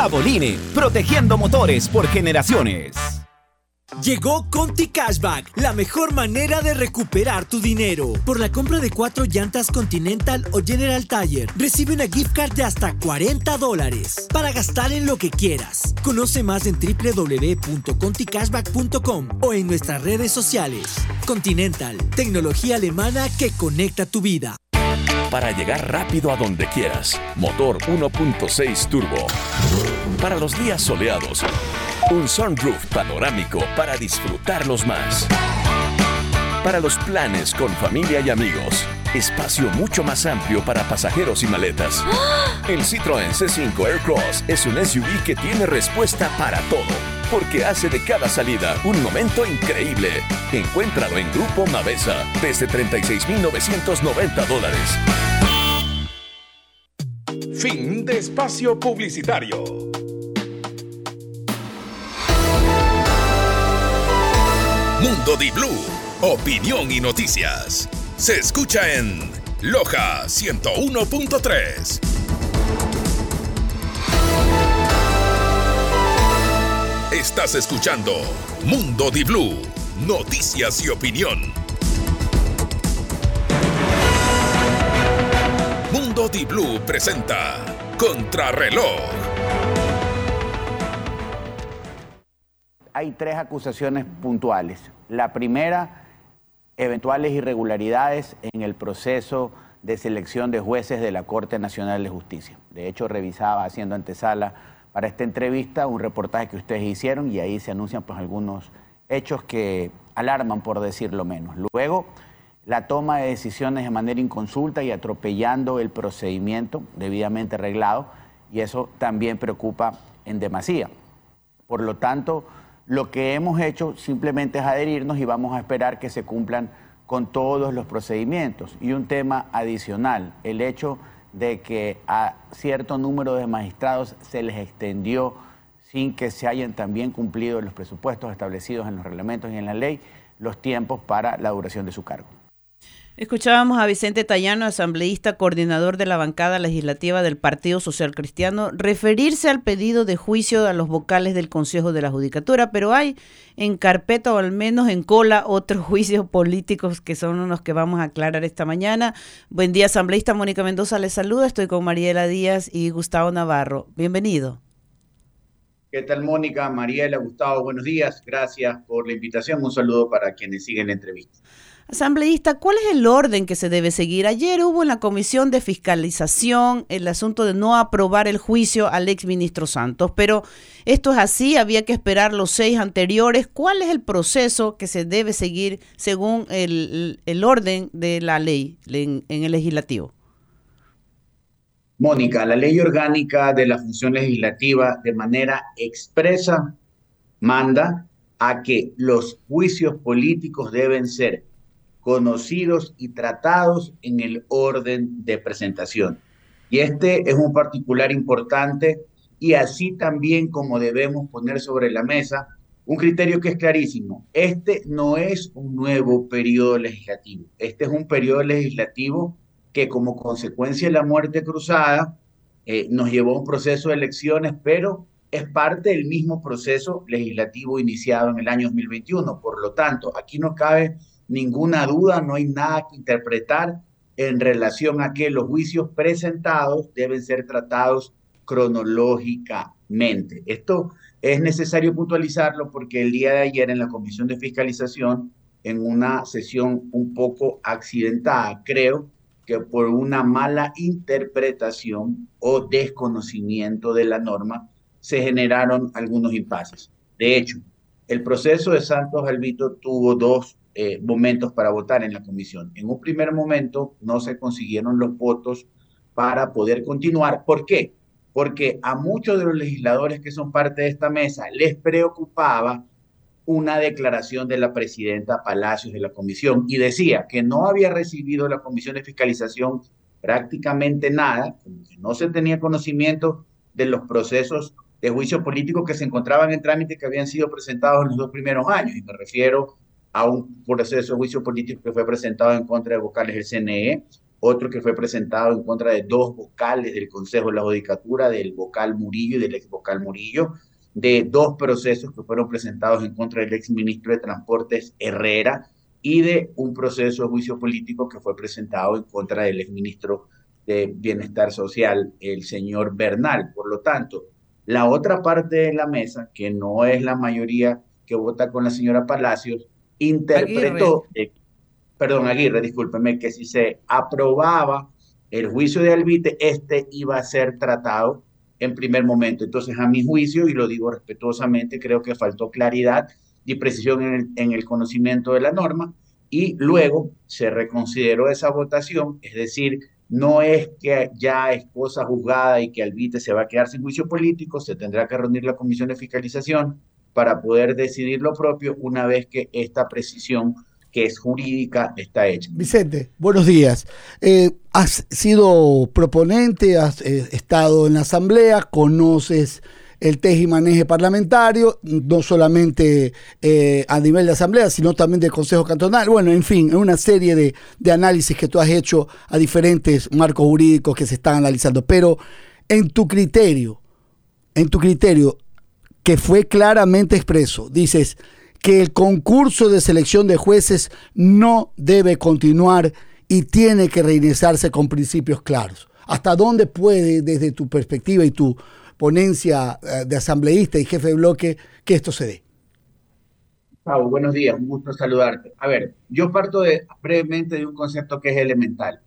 Caboline, protegiendo motores por generaciones. Llegó Conti Cashback, la mejor manera de recuperar tu dinero. Por la compra de cuatro llantas Continental o General Tire, recibe una gift card de hasta 40 dólares para gastar en lo que quieras. Conoce más en www.conticashback.com o en nuestras redes sociales. Continental, tecnología alemana que conecta tu vida para llegar rápido a donde quieras. Motor 1.6 turbo. Para los días soleados, un sunroof panorámico para disfrutarlos más. Para los planes con familia y amigos, espacio mucho más amplio para pasajeros y maletas. El Citroën C5 Aircross es un SUV que tiene respuesta para todo, porque hace de cada salida un momento increíble. Encuéntralo en Grupo Mavesa desde 36.990 dólares. Fin de espacio publicitario. Mundo Di Blue, opinión y noticias. Se escucha en Loja 101.3. Estás escuchando Mundo Di Blue, noticias y opinión. Mundo Di Blue presenta Contrarreloj. Hay tres acusaciones puntuales. La primera, eventuales irregularidades en el proceso de selección de jueces de la Corte Nacional de Justicia. De hecho, revisaba haciendo antesala para esta entrevista, un reportaje que ustedes hicieron y ahí se anuncian pues algunos hechos que alarman, por decirlo menos. Luego, la toma de decisiones de manera inconsulta y atropellando el procedimiento debidamente arreglado, y eso también preocupa en demasía. Por lo tanto, lo que hemos hecho simplemente es adherirnos y vamos a esperar que se cumplan con todos los procedimientos. Y un tema adicional, el hecho de que a cierto número de magistrados se les extendió sin que se hayan también cumplido los presupuestos establecidos en los reglamentos y en la ley los tiempos para la duración de su cargo. Escuchábamos a Vicente Tallano, asambleísta, coordinador de la bancada legislativa del Partido Social Cristiano, referirse al pedido de juicio a los vocales del Consejo de la Judicatura, pero hay en carpeta o al menos en cola otros juicios políticos que son los que vamos a aclarar esta mañana. Buen día, asambleísta Mónica Mendoza, les saluda. Estoy con Mariela Díaz y Gustavo Navarro. Bienvenido. ¿Qué tal, Mónica? Mariela, Gustavo, buenos días. Gracias por la invitación. Un saludo para quienes siguen la entrevista. Asambleísta, ¿cuál es el orden que se debe seguir? Ayer hubo en la Comisión de Fiscalización el asunto de no aprobar el juicio al exministro Santos, pero esto es así, había que esperar los seis anteriores. ¿Cuál es el proceso que se debe seguir según el, orden de la ley en, en el legislativo? Mónica, la ley orgánica de la función legislativa de manera expresa manda a que los juicios políticos deben ser conocidos y tratados en el orden de presentación. Y este es un particular importante y así también como debemos poner sobre la mesa un criterio que es clarísimo. Este no es un nuevo periodo legislativo, este es un periodo legislativo que como consecuencia de la muerte cruzada eh, nos llevó a un proceso de elecciones, pero es parte del mismo proceso legislativo iniciado en el año 2021. Por lo tanto, aquí no cabe ninguna duda, no hay nada que interpretar en relación a que los juicios presentados deben ser tratados cronológicamente. Esto es necesario puntualizarlo porque el día de ayer en la Comisión de Fiscalización, en una sesión un poco accidentada, creo que por una mala interpretación o desconocimiento de la norma, se generaron algunos impases. De hecho, el proceso de Santos Albito tuvo dos eh, momentos para votar en la comisión. En un primer momento no se consiguieron los votos para poder continuar. ¿Por qué? Porque a muchos de los legisladores que son parte de esta mesa les preocupaba una declaración de la presidenta Palacios de la comisión y decía que no había recibido la comisión de fiscalización prácticamente nada, que no se tenía conocimiento de los procesos de juicio político que se encontraban en trámite que habían sido presentados en los dos primeros años. Y me refiero a un proceso de juicio político que fue presentado en contra de vocales del CNE, otro que fue presentado en contra de dos vocales del Consejo de la Judicatura, del vocal Murillo y del ex vocal Murillo, de dos procesos que fueron presentados en contra del ex ministro de Transportes Herrera y de un proceso de juicio político que fue presentado en contra del ex ministro de Bienestar Social, el señor Bernal. Por lo tanto, la otra parte de la mesa, que no es la mayoría que vota con la señora Palacios, interpretó, eh, perdón, Aguirre, discúlpeme, que si se aprobaba el juicio de Albite, este iba a ser tratado en primer momento. Entonces, a mi juicio, y lo digo respetuosamente, creo que faltó claridad y precisión en el, en el conocimiento de la norma, y luego se reconsideró esa votación, es decir, no es que ya es cosa juzgada y que Albite se va a quedar sin juicio político, se tendrá que reunir la comisión de fiscalización, para poder decidir lo propio una vez que esta precisión que es jurídica está hecha. Vicente, buenos días. Eh, has sido proponente, has eh, estado en la Asamblea, conoces el teje y parlamentario, no solamente eh, a nivel de Asamblea, sino también del Consejo Cantonal. Bueno, en fin, una serie de, de análisis que tú has hecho a diferentes marcos jurídicos que se están analizando. Pero en tu criterio, en tu criterio, que fue claramente expreso. Dices que el concurso de selección de jueces no debe continuar y tiene que reiniciarse con principios claros. ¿Hasta dónde puede, desde tu perspectiva y tu ponencia eh, de asambleísta y jefe de bloque, que esto se dé? Pablo, buenos días, un gusto saludarte. A ver, yo parto brevemente de un concepto que es elemental.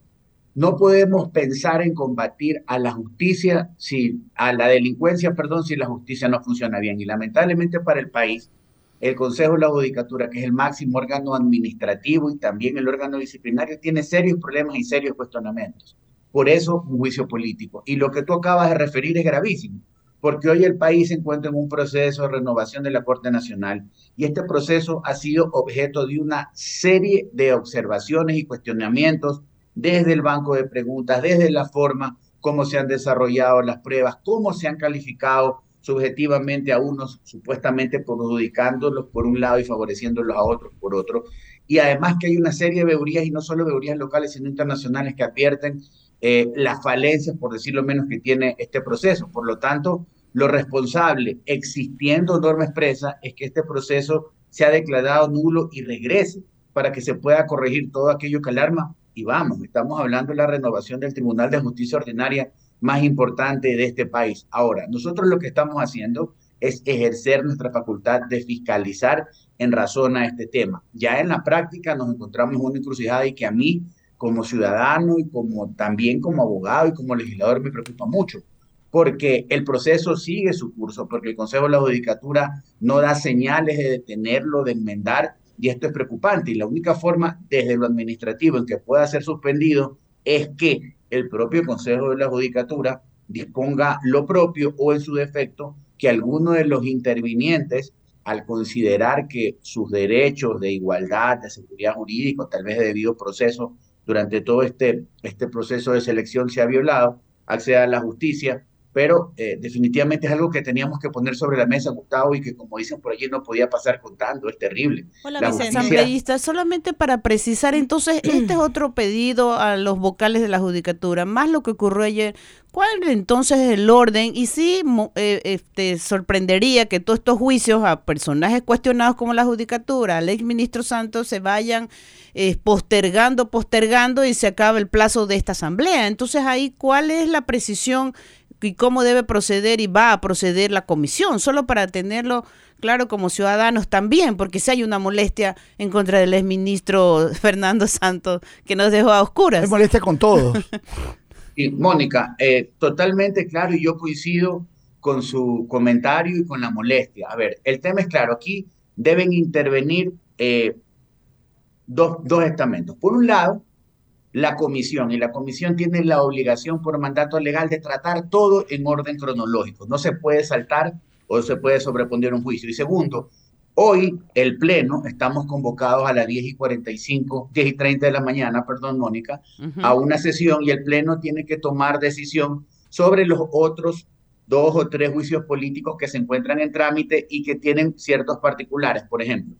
No podemos pensar en combatir a la justicia, si, a la delincuencia, perdón, si la justicia no funciona bien. Y lamentablemente para el país, el Consejo de la Judicatura, que es el máximo órgano administrativo y también el órgano disciplinario, tiene serios problemas y serios cuestionamientos. Por eso, un juicio político. Y lo que tú acabas de referir es gravísimo, porque hoy el país se encuentra en un proceso de renovación de la Corte Nacional y este proceso ha sido objeto de una serie de observaciones y cuestionamientos desde el banco de preguntas, desde la forma cómo se han desarrollado las pruebas, cómo se han calificado subjetivamente a unos, supuestamente perjudicándolos por un lado y favoreciéndolos a otros por otro. Y además que hay una serie de veorías, y no solo veorías locales, sino internacionales, que advierten eh, las falencias, por decirlo menos, que tiene este proceso. Por lo tanto, lo responsable, existiendo norma expresa, es que este proceso sea declarado nulo y regrese para que se pueda corregir todo aquello que alarma y vamos, estamos hablando de la renovación del Tribunal de Justicia Ordinaria más importante de este país. Ahora, nosotros lo que estamos haciendo es ejercer nuestra facultad de fiscalizar en razón a este tema. Ya en la práctica nos encontramos en una encrucijada y que a mí, como ciudadano y como también como abogado y como legislador, me preocupa mucho, porque el proceso sigue su curso, porque el Consejo de la Judicatura no da señales de detenerlo, de enmendar, y esto es preocupante. Y la única forma desde lo administrativo en que pueda ser suspendido es que el propio Consejo de la Judicatura disponga lo propio o en su defecto que alguno de los intervinientes, al considerar que sus derechos de igualdad, de seguridad jurídica, tal vez de debido proceso, durante todo este, este proceso de selección se ha violado, acceda a la justicia pero eh, definitivamente es algo que teníamos que poner sobre la mesa, Gustavo, y que como dicen por allí no podía pasar contando, es terrible. Hola, la solamente para precisar, entonces, este es otro pedido a los vocales de la judicatura, más lo que ocurrió ayer. ¿Cuál entonces es el orden? Y sí, eh, este, sorprendería que todos estos juicios a personajes cuestionados como la judicatura, al exministro Santos, se vayan eh, postergando, postergando y se acaba el plazo de esta asamblea. Entonces ahí, ¿cuál es la precisión y cómo debe proceder y va a proceder la comisión, solo para tenerlo claro como ciudadanos también, porque si hay una molestia en contra del exministro Fernando Santos que nos dejó a oscuras. Es molestia con todos. y Mónica, eh, totalmente claro y yo coincido con su comentario y con la molestia. A ver, el tema es claro, aquí deben intervenir eh, dos, dos estamentos. Por un lado, la comisión y la comisión tiene la obligación por mandato legal de tratar todo en orden cronológico. No se puede saltar o se puede sobreponer un juicio. Y segundo, hoy el pleno, estamos convocados a las 10 y 45, 10 y 30 de la mañana, perdón, Mónica, a una sesión y el pleno tiene que tomar decisión sobre los otros dos o tres juicios políticos que se encuentran en trámite y que tienen ciertos particulares. Por ejemplo,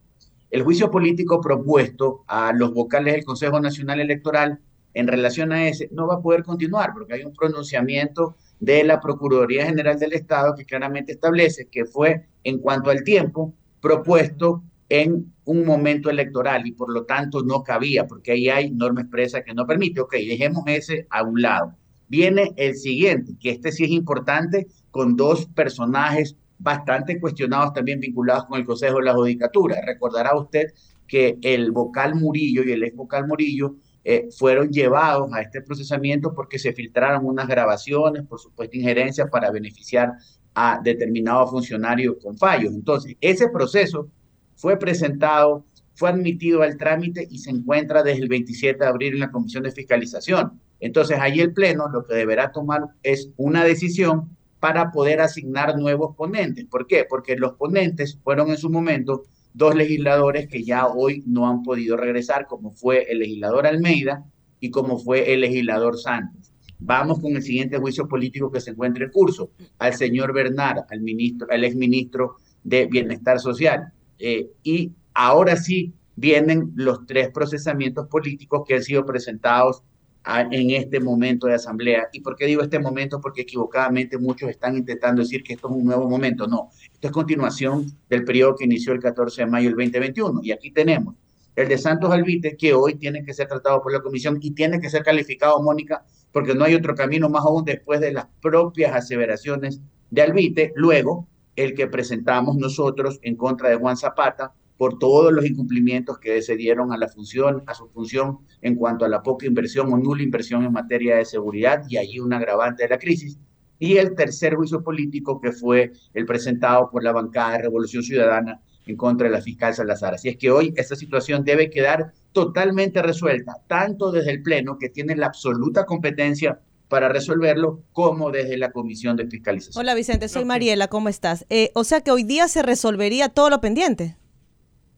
el juicio político propuesto a los vocales del Consejo Nacional Electoral en relación a ese no va a poder continuar porque hay un pronunciamiento de la Procuraduría General del Estado que claramente establece que fue en cuanto al tiempo propuesto en un momento electoral y por lo tanto no cabía porque ahí hay norma expresa que no permite. Ok, dejemos ese a un lado. Viene el siguiente, que este sí es importante, con dos personajes bastante cuestionados también vinculados con el Consejo de la Judicatura. Recordará usted que el vocal Murillo y el ex vocal Murillo eh, fueron llevados a este procesamiento porque se filtraron unas grabaciones, por supuesto, injerencias para beneficiar a determinados funcionarios con fallos. Entonces, ese proceso fue presentado, fue admitido al trámite y se encuentra desde el 27 de abril en la Comisión de Fiscalización. Entonces, ahí el Pleno lo que deberá tomar es una decisión para poder asignar nuevos ponentes. ¿Por qué? Porque los ponentes fueron en su momento dos legisladores que ya hoy no han podido regresar, como fue el legislador Almeida y como fue el legislador Santos. Vamos con el siguiente juicio político que se encuentra en curso, al señor Bernard, al ministro, al exministro de Bienestar Social. Eh, y ahora sí vienen los tres procesamientos políticos que han sido presentados en este momento de asamblea. ¿Y por qué digo este momento? Porque equivocadamente muchos están intentando decir que esto es un nuevo momento. No, esto es continuación del periodo que inició el 14 de mayo del 2021. Y aquí tenemos el de Santos Alvite, que hoy tiene que ser tratado por la comisión y tiene que ser calificado, Mónica, porque no hay otro camino más aún después de las propias aseveraciones de Alvite. Luego, el que presentamos nosotros en contra de Juan Zapata, por todos los incumplimientos que se dieron a la función, a su función en cuanto a la poca inversión o nula inversión en materia de seguridad y allí un agravante de la crisis. Y el tercer juicio político que fue el presentado por la bancada de Revolución Ciudadana en contra de la fiscal Salazar. Así es que hoy esta situación debe quedar totalmente resuelta, tanto desde el Pleno, que tiene la absoluta competencia para resolverlo, como desde la Comisión de Fiscalización. Hola Vicente, soy Mariela, ¿cómo estás? Eh, o sea que hoy día se resolvería todo lo pendiente.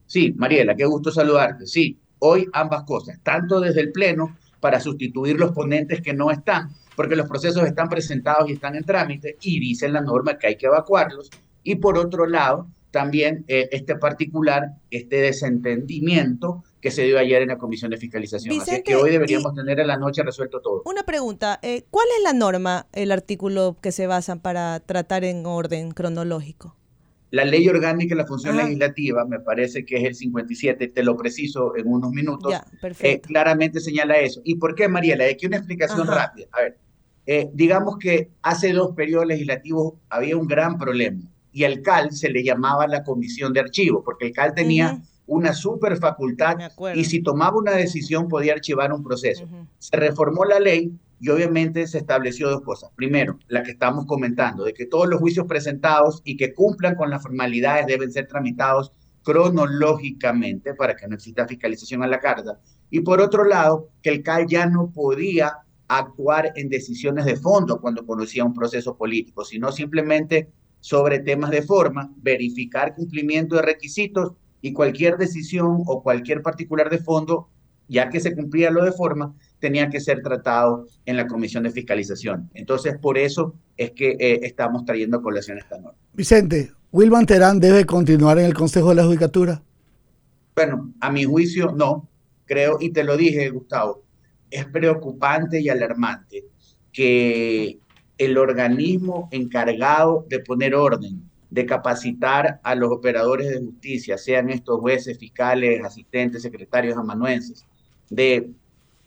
Sí, Mariela, qué gusto saludarte. Sí, hoy ambas cosas, tanto desde el Pleno para sustituir los ponentes que no están, porque los procesos están presentados y están en trámite y dicen la norma que hay que evacuarlos, y por otro lado, también eh, este particular, este desentendimiento que se dio ayer en la Comisión de Fiscalización. Así que hoy deberíamos tener en la noche resuelto todo. Una pregunta, eh, ¿cuál es la norma, el artículo que se basan para tratar en orden cronológico? La ley orgánica y la función legislativa, me parece que es el 57, te lo preciso en unos minutos, eh, claramente señala eso. ¿Y por qué, Mariela? Aquí una explicación rápida. A ver, eh, digamos que hace dos periodos legislativos había un gran problema y al CAL se le llamaba la comisión de archivo, porque el CAL tenía una super facultad y si tomaba una decisión podía archivar un proceso. Se reformó la ley y obviamente se estableció dos cosas. Primero, la que estamos comentando, de que todos los juicios presentados y que cumplan con las formalidades deben ser tramitados cronológicamente para que no exista fiscalización a la carta. Y por otro lado, que el CAL ya no podía actuar en decisiones de fondo cuando conocía un proceso político, sino simplemente sobre temas de forma, verificar cumplimiento de requisitos y cualquier decisión o cualquier particular de fondo, ya que se cumplía lo de forma, tenía que ser tratado en la comisión de fiscalización. Entonces, por eso es que eh, estamos trayendo a colación esta norma. Vicente, ¿Wilman Terán debe continuar en el Consejo de la Judicatura? Bueno, a mi juicio, no. Creo, y te lo dije, Gustavo, es preocupante y alarmante que el organismo encargado de poner orden de capacitar a los operadores de justicia, sean estos jueces, fiscales, asistentes, secretarios amanuenses, de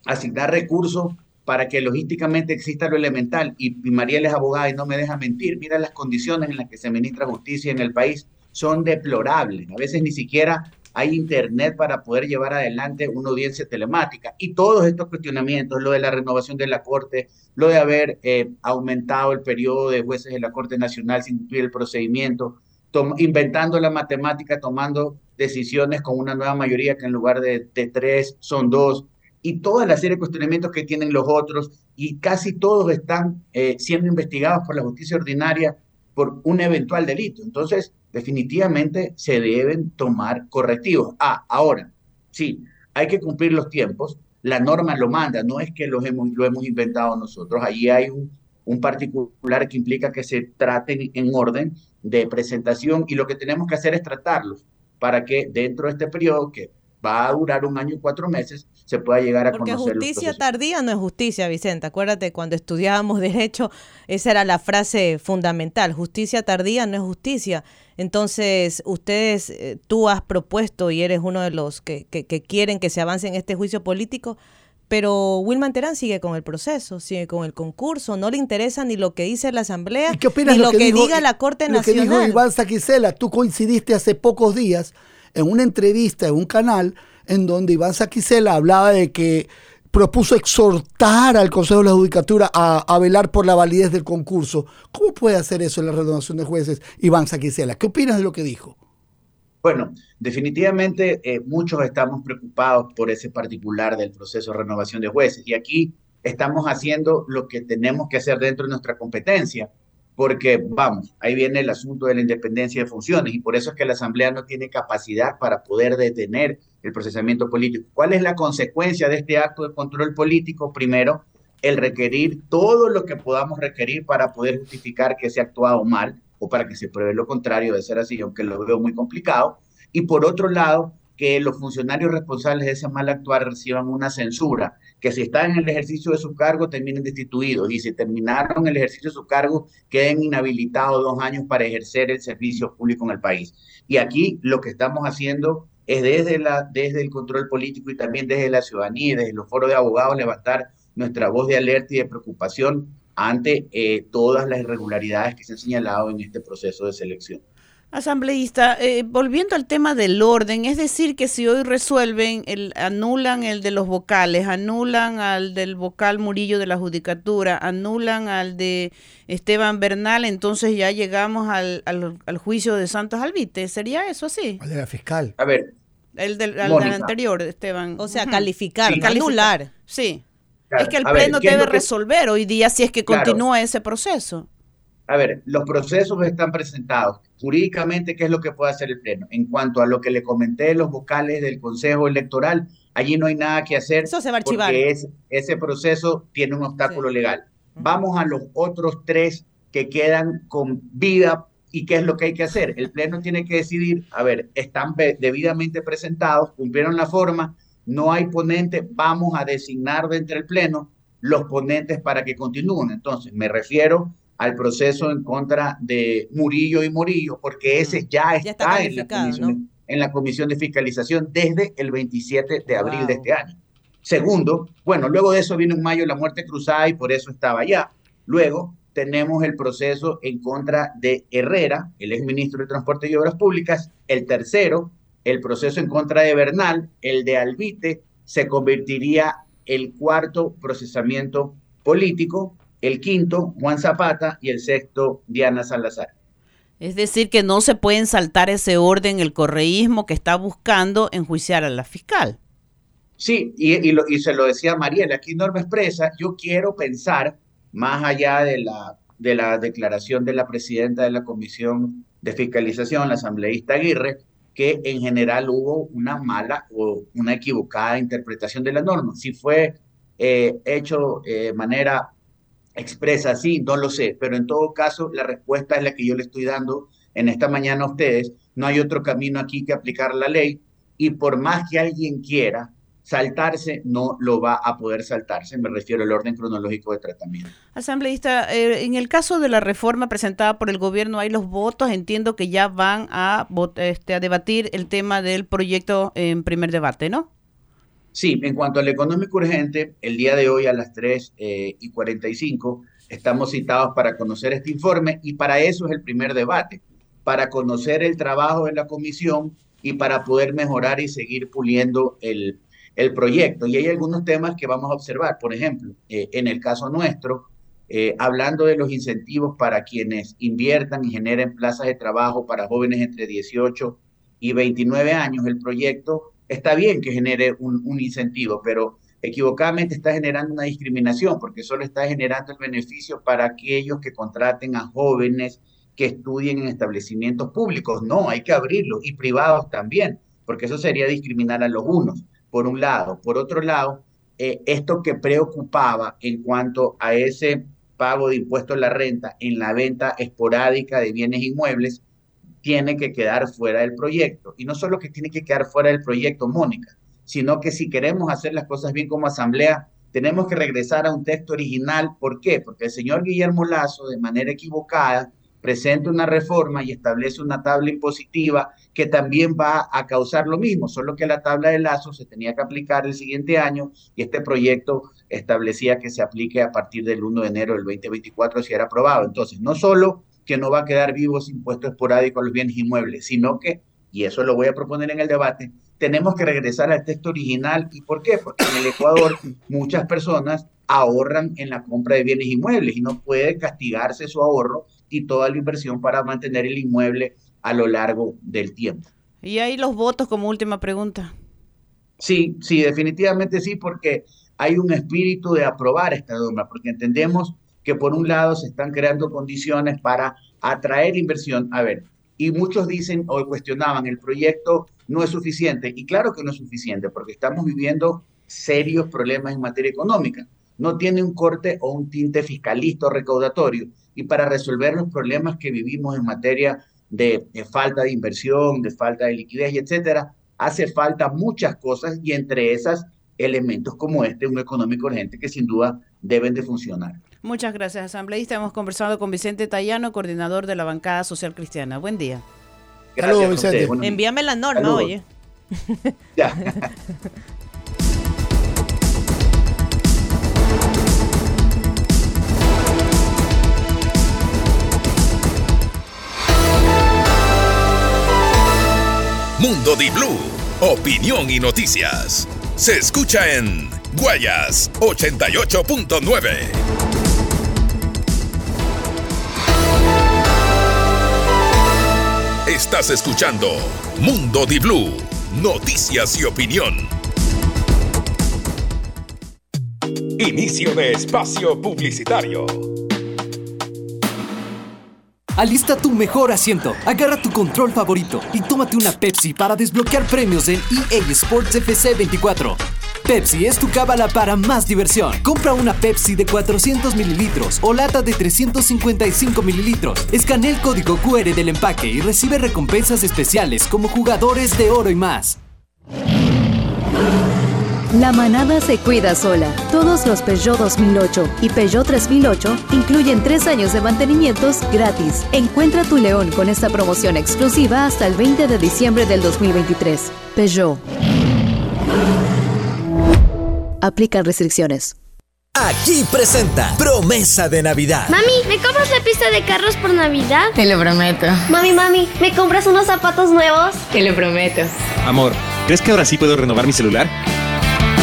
asignar recursos para que logísticamente exista lo elemental. Y, y Mariel es abogada y no me deja mentir. Mira las condiciones en las que se ministra justicia en el país. Son deplorables. A veces ni siquiera hay internet para poder llevar adelante una audiencia telemática. Y todos estos cuestionamientos, lo de la renovación de la Corte, lo de haber eh, aumentado el periodo de jueces de la Corte Nacional sin cumplir el procedimiento, inventando la matemática, tomando decisiones con una nueva mayoría que en lugar de, tres son dos, y toda la serie de cuestionamientos que tienen los otros, y casi todos están eh, siendo investigados por la justicia ordinaria por un eventual delito. Entonces, definitivamente se deben tomar correctivos. Ah, ahora, sí, hay que cumplir los tiempos, la norma lo manda, no es que los hemos, lo hemos inventado nosotros, allí hay un, un particular que implica que se traten en orden de presentación y lo que tenemos que hacer es tratarlos para que dentro de este periodo, que va a durar un año y cuatro meses, se pueda llegar a Porque justicia tardía no es justicia, Vicente. Acuérdate, cuando estudiábamos derecho, esa era la frase fundamental. Justicia tardía no es justicia. Entonces, ustedes, eh, tú has propuesto y eres uno de los que, que, quieren que se avance en este juicio político, pero Wilman Terán sigue con el proceso, sigue con el concurso, no le interesa ni lo que dice la Asamblea, ni lo, que, diga la Corte Nacional. Lo que dijo Iván Saquicela, tú coincidiste hace pocos días en una entrevista en un canal en donde Iván Saquicela hablaba de que propuso exhortar al Consejo de la Judicatura a, velar por la validez del concurso. ¿Cómo puede hacer eso en la renovación de jueces Iván Saquicela? ¿Qué opinas de lo que dijo? Bueno, definitivamente eh, muchos estamos preocupados por ese particular del proceso de renovación de jueces y aquí estamos haciendo lo que tenemos que hacer dentro de nuestra competencia, porque vamos, ahí viene el asunto de la independencia de funciones y por eso es que la Asamblea no tiene capacidad para poder detener el procesamiento político. ¿Cuál es la consecuencia de este acto de control político? Primero, el requerir todo lo que podamos requerir para poder justificar que se ha actuado mal o para que se pruebe lo contrario de ser así, aunque lo veo muy complicado. Y por otro lado, que los funcionarios responsables de ese mal actuar reciban una censura que si están en el ejercicio de su cargo terminen destituidos y si terminaron el ejercicio de su cargo queden inhabilitados dos años para ejercer el servicio público en el país. Y aquí lo que estamos haciendo es desde, la, desde el control político y también desde la ciudadanía y desde los foros de abogados levantar nuestra voz de alerta y de preocupación ante eh, todas las irregularidades que se han señalado en este proceso de selección. Asambleísta, eh, volviendo al tema del orden, es decir, que si hoy resuelven, el, anulan el de los vocales, anulan al del vocal Murillo de la Judicatura, anulan al de Esteban Bernal, entonces ya llegamos al, al, juicio de Santos Albite. ¿Sería eso así? Al de la fiscal. A ver. El del, anterior, Esteban. O sea, calificar, anular. Sí. es que el Pleno debe resolver hoy día si es que continúa ese proceso. A ver, los procesos están presentados. Jurídicamente, ¿qué es lo que puede hacer el Pleno? En cuanto a lo que le comenté, los vocales del Consejo Electoral, allí no hay nada que hacer. Eso se va a archivar. Porque ese proceso tiene un obstáculo legal. Vamos a los otros tres que quedan con vida y qué es lo que hay que hacer. El Pleno tiene que decidir, a ver, están debidamente presentados, cumplieron la forma, no hay ponente, vamos a designar de entre el Pleno los ponentes para que continúen. Entonces, me refiero al proceso en contra de Murillo y Murillo, porque ese ya, está, en, la comisión, en, la comisión, de fiscalización desde el 27 de abril de este año. Segundo, bueno, luego de eso vino en mayo la muerte cruzada y por eso estaba allá. Luego tenemos el proceso en contra de Herrera, el exministro de Transporte y Obras Públicas. El tercero, el proceso en contra de Bernal, el de Albite, se convertiría el cuarto procesamiento político el quinto, Juan Zapata, y el sexto, Diana Salazar. Es decir, que no se pueden saltar ese orden el correísmo que está buscando enjuiciar a la fiscal. Sí, y, y, se lo decía Mariela, aquí Norma expresa, yo quiero pensar, más allá de la, de la declaración de la presidenta de la Comisión de Fiscalización, la asambleísta Aguirre, que en general hubo una mala o una equivocada interpretación de la norma. Si fue eh, hecho de manera expresa así, no lo sé, pero en todo caso la respuesta es la que yo le estoy dando en esta mañana a ustedes. No hay otro camino aquí que aplicar la ley y por más que alguien quiera saltarse, no lo va a poder saltarse. Me refiero al orden cronológico de tratamiento. Asambleísta, eh, en el caso de la reforma presentada por el gobierno, hay los votos. Entiendo que ya van a, este, a debatir el tema del proyecto en primer debate, ¿no? Sí, en cuanto al económico urgente, el día de hoy a las 3 eh, y 45 estamos citados para conocer este informe y para eso es el primer debate, para conocer el trabajo de la comisión y para poder mejorar y seguir puliendo el, el proyecto. Y hay algunos temas que vamos a observar. Por ejemplo, eh, en el caso nuestro, eh, hablando de los incentivos para quienes inviertan y generen plazas de trabajo para jóvenes entre 18 y 29 años, el proyecto está bien que genere un, incentivo, pero equivocadamente está generando una discriminación porque solo está generando el beneficio para aquellos que contraten a jóvenes que estudien en establecimientos públicos. No, hay que abrirlo y privados también, porque eso sería discriminar a los unos, por un lado. Por otro lado, eh, esto que preocupaba en cuanto a ese pago de impuestos a la renta en la venta esporádica de bienes inmuebles, tiene que quedar fuera del proyecto. Y no solo que tiene que quedar fuera del proyecto, Mónica, sino que si queremos hacer las cosas bien como asamblea, tenemos que regresar a un texto original. ¿Por qué? Porque el señor Guillermo Lazo, de manera equivocada, presenta una reforma y establece una tabla impositiva que también va a causar lo mismo, solo que la tabla de Lazo se tenía que aplicar el siguiente año y este proyecto establecía que se aplique a partir del 1 de enero del 2024 si era aprobado. Entonces, no solo que no va a quedar vivo sin impuesto esporádico a los bienes inmuebles, sino que, y eso lo voy a proponer en el debate, tenemos que regresar al texto original. ¿Y por qué? Porque en el Ecuador muchas personas ahorran en la compra de bienes inmuebles y no puede castigarse su ahorro y toda la inversión para mantener el inmueble a lo largo del tiempo. ¿Y ahí los votos como última pregunta? Sí, sí, definitivamente sí, porque hay un espíritu de aprobar esta norma, porque entendemos que por un lado se están creando condiciones para atraer inversión. A ver, y muchos dicen o cuestionaban, el proyecto no es suficiente. Y claro que no es suficiente, porque estamos viviendo serios problemas en materia económica. No tiene un corte o un tinte fiscalista o recaudatorio. Y para resolver los problemas que vivimos en materia de, falta de inversión, de falta de liquidez etcétera, hace falta muchas cosas y entre esas elementos como este, un económico urgente que sin duda deben de funcionar. Muchas gracias, asambleísta. Hemos conversado con Vicente Tayano, coordinador de la bancada social cristiana. Buen día. Gracias, Vicente. Envíame la norma, oye. Ya. Mundo Di Blue, opinión y noticias. Se escucha en Guayas 88.9. Estás escuchando Mundo Di Blue, noticias y opinión. Inicio de espacio publicitario. Alista tu mejor asiento, agarra tu control favorito y tómate una Pepsi para desbloquear premios en EA Sports FC 24. Pepsi es tu cábala para más diversión. Compra una Pepsi de 400 mililitros o lata de 355 mililitros. Escanea el código QR del empaque y recibe recompensas especiales como jugadores de oro y más. La manada se cuida sola. Todos los Peugeot 2008 y Peugeot 3008 incluyen tres años de mantenimientos gratis. Encuentra tu león con esta promoción exclusiva hasta el 20 de diciembre del 2023. Peugeot. Aplican restricciones. Aquí presenta Promesa de Navidad. Mami, ¿me compras la pista de carros por Navidad? Te lo prometo. Mami, mami, ¿me compras unos zapatos nuevos? Te lo prometo. Amor, ¿crees que ahora sí puedo renovar mi celular?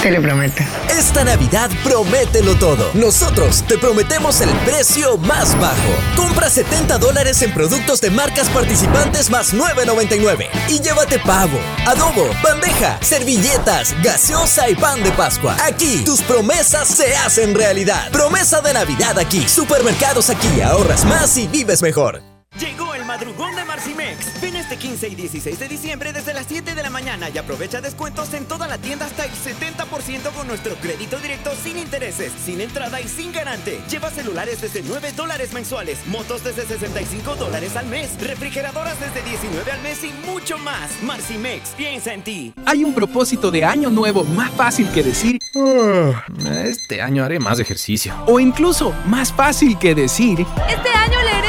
Te lo prometo. Esta Navidad promételo todo. Nosotros te prometemos el precio más bajo. Compra 70 dólares en productos de marcas participantes más 9.99 y llévate pavo, adobo, bandeja, servilletas, gaseosa y pan de Pascua. Aquí tus promesas se hacen realidad. Promesa de Navidad aquí. Supermercados aquí. Ahorras más y vives mejor. Llegó el madrugón de Marcimex. Ven este 15 y 16 de diciembre desde las 7 de la mañana y aprovecha descuentos en toda la tienda hasta el 70% con nuestro crédito directo sin intereses, sin entrada y sin garante. Lleva celulares desde 9 dólares mensuales, motos desde 65 dólares al mes, refrigeradoras desde 19 al mes y mucho más. Marcimex, piensa en ti. Hay un propósito de año nuevo más fácil que decir, "Ah, este año haré más ejercicio. O incluso más fácil que decir, Este año leeré.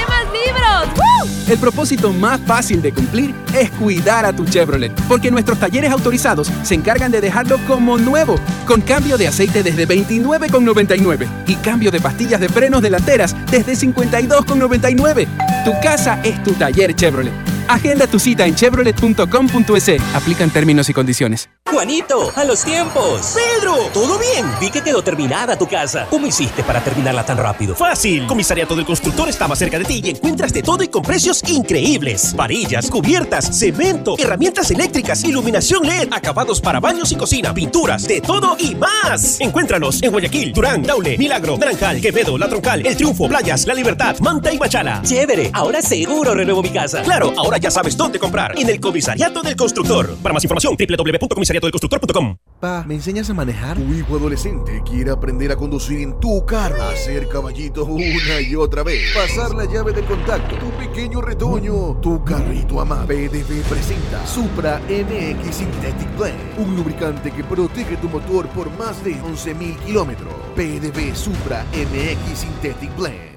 El propósito más fácil de cumplir es cuidar a tu Chevrolet, porque nuestros talleres autorizados se encargan de dejarlo como nuevo, con cambio de aceite desde 29,99 y cambio de pastillas de frenos delanteras desde 52,99. Tu casa es tu taller Chevrolet. Agenda tu cita en chevrolet.com.es. Aplican términos y condiciones. Juanito, a los tiempos. Pedro, ¿todo bien? Vi que quedó terminada tu casa. ¿Cómo hiciste para terminarla tan rápido? Fácil. Comisariato del Constructor está más cerca de ti y encuentras de todo y con precios increíbles. Varillas, cubiertas, cemento, herramientas eléctricas, iluminación LED, acabados para baños y cocina, pinturas, de todo y más. Encuéntranos en Guayaquil, Durán, Daule, Milagro, Naranjal, Quevedo, La Troncal, El Triunfo, Playas, La Libertad, Manta y Machala. Chévere, ahora seguro renuevo mi casa. Claro, ahora ya sabes dónde comprar. En el Comisariato del Constructor. Para más información, www.comisariatodelconstructor.com. Pa, ¿me enseñas a manejar? Tu hijo adolescente quiere aprender a conducir en tu carro. Hacer caballito una y otra vez. Pasar la llave del contacto. Tu pequeño retoño. Tu carrito amado. PDV presenta Supra MX Synthetic Blend. Un lubricante que protege tu motor por más de 11.000 kilómetros. PDV Supra MX Synthetic Blend.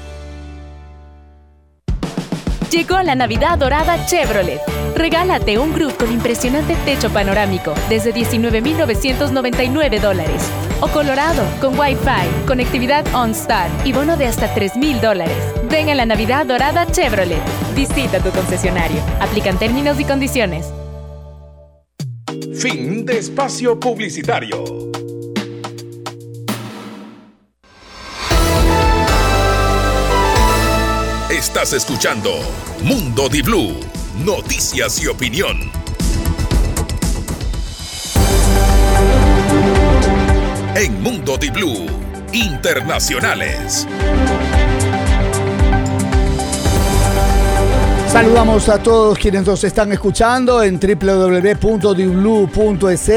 Llegó la Navidad Dorada Chevrolet. Regálate un Groove con impresionante techo panorámico desde 19,999 dólares. O Colorado con Wi-Fi, conectividad OnStar y bono de hasta 3,000 dólares. Ven a la Navidad Dorada Chevrolet. Visita tu concesionario. Aplican términos y condiciones. Fin de espacio publicitario. Estás escuchando Mundo Di Blue, noticias y opinión. En Mundo Di Blue, internacionales. Saludamos a todos quienes nos están escuchando en www.diblu.es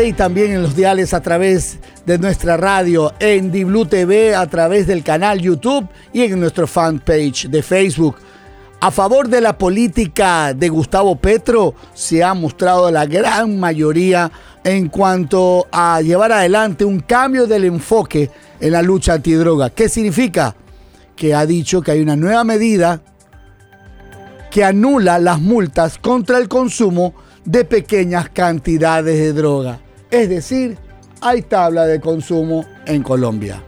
y también en los diales a través de nuestra radio, en Diblu TV, a través del canal YouTube y en nuestro fanpage de Facebook. A favor de la política de Gustavo Petro se ha mostrado la gran mayoría en cuanto a llevar adelante un cambio del enfoque en la lucha antidroga. ¿Qué significa? Que ha dicho que hay una nueva medida que anula las multas contra el consumo de pequeñas cantidades de droga. Es decir, hay tabla de consumo en Colombia.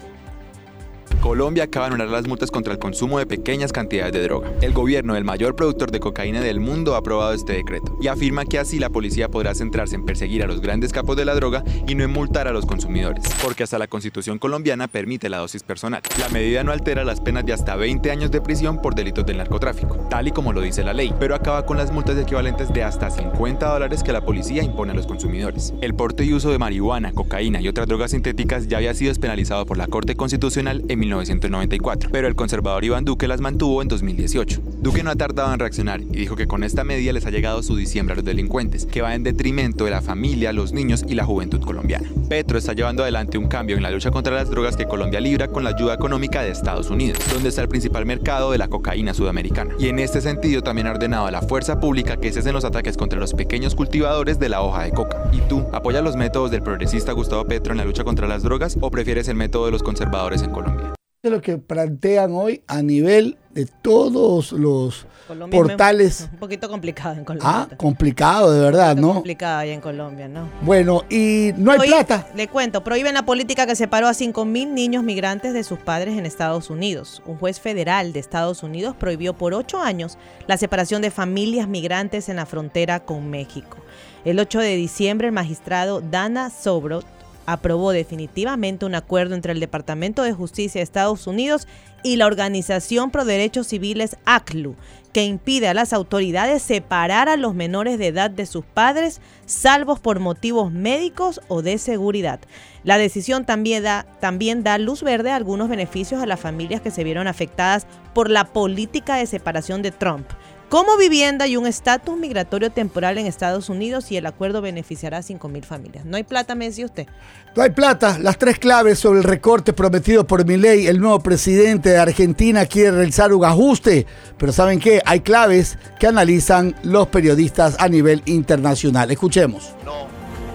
Colombia acaba de anular las multas contra el consumo de pequeñas cantidades de droga. El gobierno del mayor productor de cocaína del mundo ha aprobado este decreto y afirma que así la policía podrá centrarse en perseguir a los grandes capos de la droga y no en multar a los consumidores, porque hasta la constitución colombiana permite la dosis personal. La medida no altera las penas de hasta 20 años de prisión por delitos del narcotráfico, tal y como lo dice la ley, pero acaba con las multas equivalentes de hasta 50 dólares que la policía impone a los consumidores. El porte y uso de marihuana, cocaína y otras drogas sintéticas ya había sido despenalizado por la Corte Constitucional en 1994, pero el conservador Iván Duque las mantuvo en 2018. Duque no ha tardado en reaccionar y dijo que con esta medida les ha llegado su diciembre a los delincuentes, que va en detrimento de la familia, los niños y la juventud colombiana. Petro está llevando adelante un cambio en la lucha contra las drogas que Colombia libra con la ayuda económica de Estados Unidos, donde está el principal mercado de la cocaína sudamericana. Y en este sentido también ha ordenado a la fuerza pública que cesen los ataques contra los pequeños cultivadores de la hoja de coca. ¿Y tú, apoyas los métodos del progresista Gustavo Petro en la lucha contra las drogas o prefieres el método de los conservadores en Colombia? Es lo que plantean hoy a nivel de todos los portales. Un poquito complicado en Colombia. Ah, complicado, de verdad, ¿no? Complicado ahí en Colombia, ¿no? Bueno, y no hay plata. Le cuento, prohíben la política que separó a 5.000 niños migrantes de sus padres en Estados Unidos. Un juez federal de Estados Unidos prohibió por ocho años la separación de familias migrantes en la frontera con México. El 8 de diciembre, el magistrado Dana Sobro aprobó definitivamente un acuerdo entre el Departamento de Justicia de Estados Unidos y la Organización Pro Derechos Civiles ACLU, que impide a las autoridades separar a los menores de edad de sus padres, salvos por motivos médicos o de seguridad. La decisión también da, también da luz verde a algunos beneficios a las familias que se vieron afectadas por la política de separación de Trump como vivienda y un estatus migratorio temporal en Estados Unidos y el acuerdo beneficiará a 5.000 familias. No hay plata, me decía usted. No hay plata. Las tres claves sobre el recorte prometido por Milei, el nuevo presidente de Argentina quiere realizar un ajuste, pero ¿saben qué? Hay claves que analizan los periodistas a nivel internacional. Escuchemos. No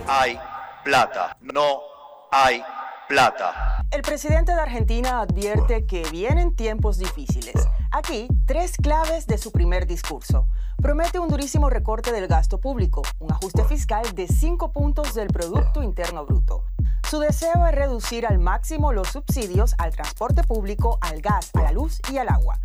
hay plata. No hay plata. El presidente de Argentina advierte que vienen tiempos difíciles Aquí, tres claves de su primer discurso. Promete un durísimo recorte del gasto público, un ajuste fiscal de 5 puntos del Producto Interno Bruto. Su deseo es reducir al máximo los subsidios al transporte público, al gas, a la luz y al agua.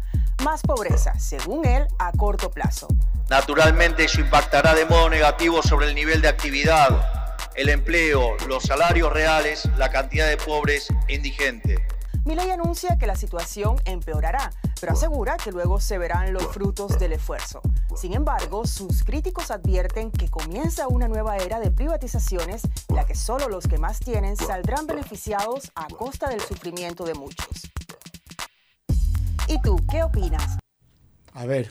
Más pobreza, según él, a corto plazo. Naturalmente eso impactará de modo negativo sobre el nivel de actividad, el empleo, los salarios reales, la cantidad de pobres indigentes. Milei anuncia que la situación empeorará, pero asegura que luego se verán los frutos del esfuerzo. Sin embargo, sus críticos advierten que comienza una nueva era de privatizaciones, en la que solo los que más tienen saldrán beneficiados a costa del sufrimiento de muchos. ¿Y tú qué opinas? A ver,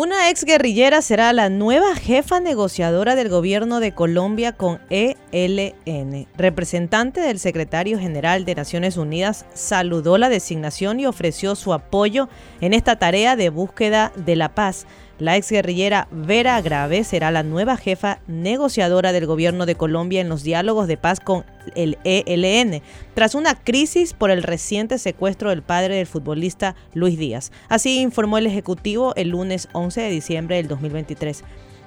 una ex guerrillera será la nueva jefa negociadora del gobierno de Colombia con ELN. Representante del secretario general de Naciones Unidas saludó la designación y ofreció su apoyo en esta tarea de búsqueda de la paz. La exguerrillera Vera Grave será la nueva jefa negociadora del gobierno de Colombia en los diálogos de paz con el ELN, tras una crisis por el reciente secuestro del padre del futbolista Luis Díaz. Así informó el Ejecutivo el lunes 11 de diciembre del 2023.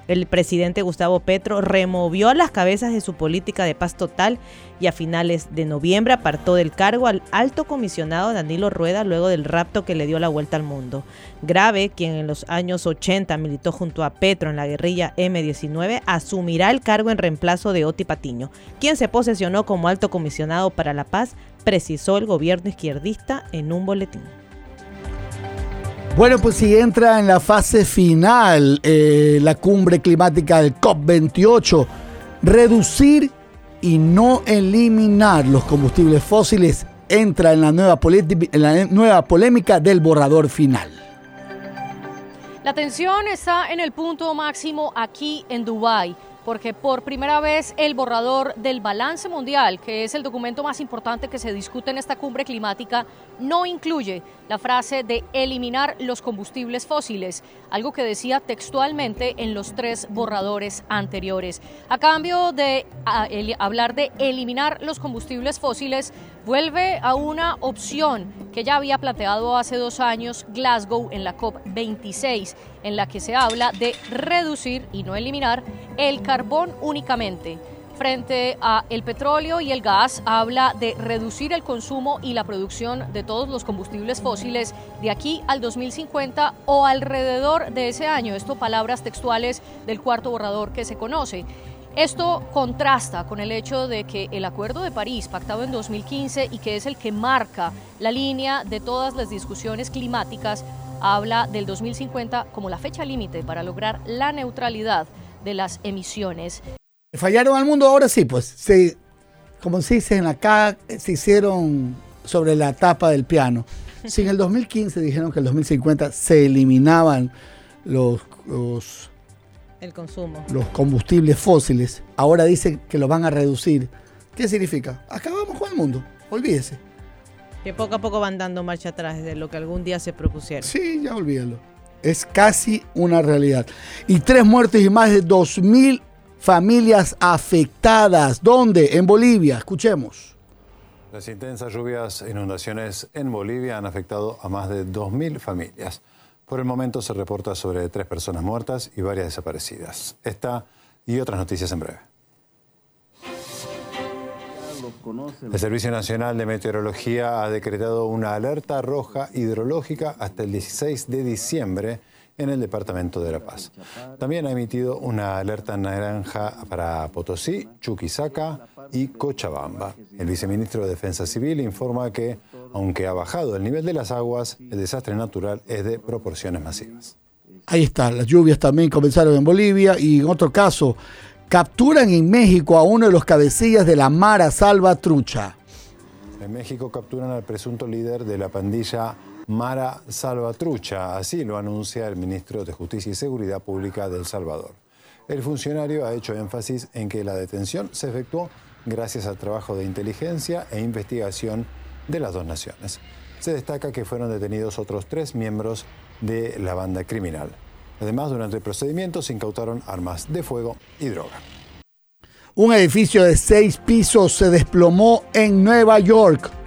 El presidente Gustavo Petro removió las cabezas de su política de paz total y a finales de noviembre apartó del cargo al alto comisionado Danilo Rueda luego del rapto que le dio la vuelta al mundo. Grave, quien en los años 80 militó junto a Petro en la guerrilla M19, asumirá el cargo en reemplazo de Oti Patiño, quien se posesionó como alto comisionado para la paz, precisó el gobierno izquierdista en un boletín. Bueno, pues si entra en la fase final eh, la cumbre climática del COP28, reducir y no eliminar los combustibles fósiles entra en la nueva, polémica del borrador final. La tensión está en el punto máximo aquí en Dubái porque por primera vez el borrador del balance mundial, que es el documento más importante que se discute en esta cumbre climática, no incluye la frase de eliminar los combustibles fósiles, algo que decía textualmente en los tres borradores anteriores. A cambio de hablar de eliminar los combustibles fósiles, vuelve a una opción que ya había planteado hace dos años Glasgow en la COP26, en la que se habla de reducir y no eliminar el carbón únicamente. Frente a el petróleo y el gas, habla de reducir el consumo y la producción de todos los combustibles fósiles de aquí al 2050 o alrededor de ese año. Esto palabras textuales del cuarto borrador que se conoce. Esto contrasta con el hecho de que el Acuerdo de París, pactado en 2015 y que es el que marca la línea de todas las discusiones climáticas, habla del 2050 como la fecha límite para lograr la neutralidad de las emisiones. Fallaron al mundo, ahora sí, pues, se, como se dice en acá, se hicieron sobre la tapa del piano. Si en el 2015 dijeron que en el 2050 se eliminaban los, los el consumo. Los combustibles fósiles, ahora dicen que los van a reducir. ¿Qué significa? Acabamos con el mundo, olvídese. Que poco a poco van dando marcha atrás de lo que algún día se propusieron. Sí, ya olvídalo. Es casi una realidad. Y tres muertes y más de 2.000 familias afectadas. ¿Dónde? En Bolivia. Escuchemos. Las intensas lluvias e inundaciones en Bolivia han afectado a más de 2.000 familias. Por el momento se reporta sobre tres personas muertas y varias desaparecidas. Esta y otras noticias en breve. El Servicio Nacional de Meteorología ha decretado una alerta roja hidrológica hasta el 16 de diciembre en el departamento de La Paz. También ha emitido una alerta naranja para Potosí, Chuquisaca y Cochabamba. El viceministro de Defensa Civil informa que, aunque ha bajado el nivel de las aguas, el desastre natural es de proporciones masivas. Ahí está, las lluvias también comenzaron en Bolivia y en otro caso, capturan en México a uno de los cabecillas de la Mara Salva Trucha. En México capturan al presunto líder de la pandilla Mara Salvatrucha, así lo anuncia el ministro de Justicia y Seguridad Pública de El Salvador. El funcionario ha hecho énfasis en que la detención se efectuó gracias al trabajo de inteligencia e investigación de las dos naciones. Se destaca que fueron detenidos otros tres miembros de la banda criminal. Además, durante el procedimiento se incautaron armas de fuego y droga. Un edificio de seis pisos se desplomó en Nueva York.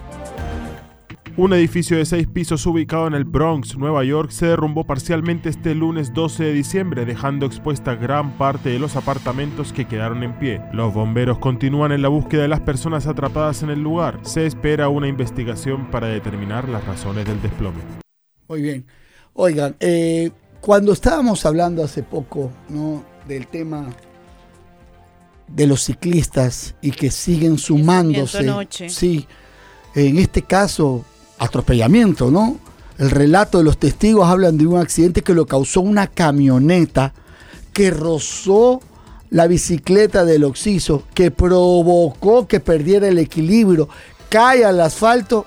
Un edificio de seis pisos ubicado en el Bronx, Nueva York, se derrumbó parcialmente este lunes 12 de diciembre, dejando expuesta gran parte de los apartamentos que quedaron en pie. Los bomberos continúan en la búsqueda de las personas atrapadas en el lugar. Se espera una investigación para determinar las razones del desplome. Muy bien. Oigan, eh, cuando estábamos hablando hace poco ¿no? del tema de los ciclistas y que siguen sumándose. Sí, en este caso atropellamiento, ¿no? El relato de los testigos hablan de un accidente que lo causó una camioneta que rozó la bicicleta del Oxiso, que provocó que perdiera el equilibrio, cae al asfalto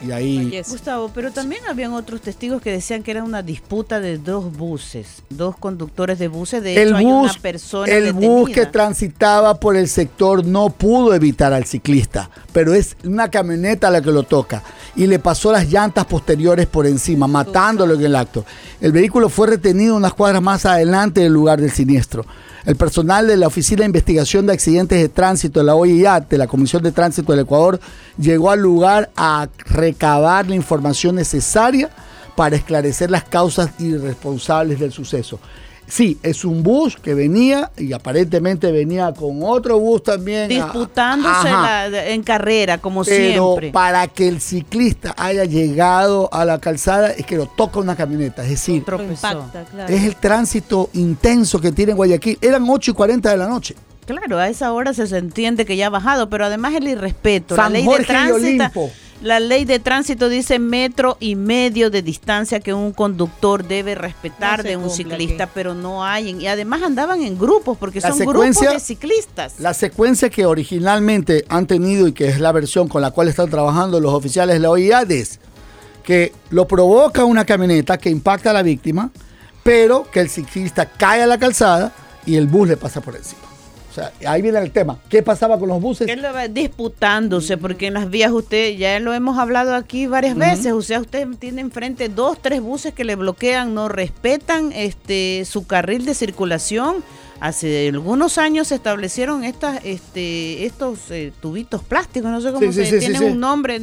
y ahí... Gustavo, pero también habían otros testigos que decían que era una disputa de dos buses, dos conductores de buses. De el hecho, bus, una persona El bus que transitaba por el sector no pudo evitar al ciclista, pero es una camioneta la que lo toca y le pasó las llantas posteriores por encima, matándolo en el acto. El vehículo fue retenido unas cuadras más adelante del lugar del siniestro. El personal de la Oficina de Investigación de Accidentes de Tránsito de la OIA, de la Comisión de Tránsito del Ecuador, llegó al lugar a recabar la información necesaria para esclarecer las causas irresponsables del suceso. Sí, es un bus que venía y aparentemente venía con otro bus también. Disputándose en carrera, como Pero siempre. para que el ciclista haya llegado a la calzada es que lo toca una camioneta. Es decir, es el tránsito intenso que tiene Guayaquil. Eran 8 y 40 de la noche. Claro, a esa hora se entiende que ya ha bajado, pero además el irrespeto. la ley de tránsito. La ley de tránsito dice metro y medio de distancia que un conductor debe respetar de un ciclista, pero no hay. Y además andaban en grupos, porque son grupos de ciclistas. La secuencia que originalmente han tenido y que es la versión con la cual están trabajando los oficiales de la OIA es que lo provoca una camioneta que impacta a la víctima, pero que el ciclista cae a la calzada y el bus le pasa por encima. Sea, ahí viene el tema. ¿Qué pasaba con los buses? Él lo va disputándose, porque en las vías usted, ya lo hemos hablado aquí varias veces, o sea, usted tiene enfrente dos, tres buses que le bloquean, no respetan este su carril de circulación. Hace algunos años se establecieron estas, este, estos eh, tubitos plásticos, no sé cómo se tienen un nombre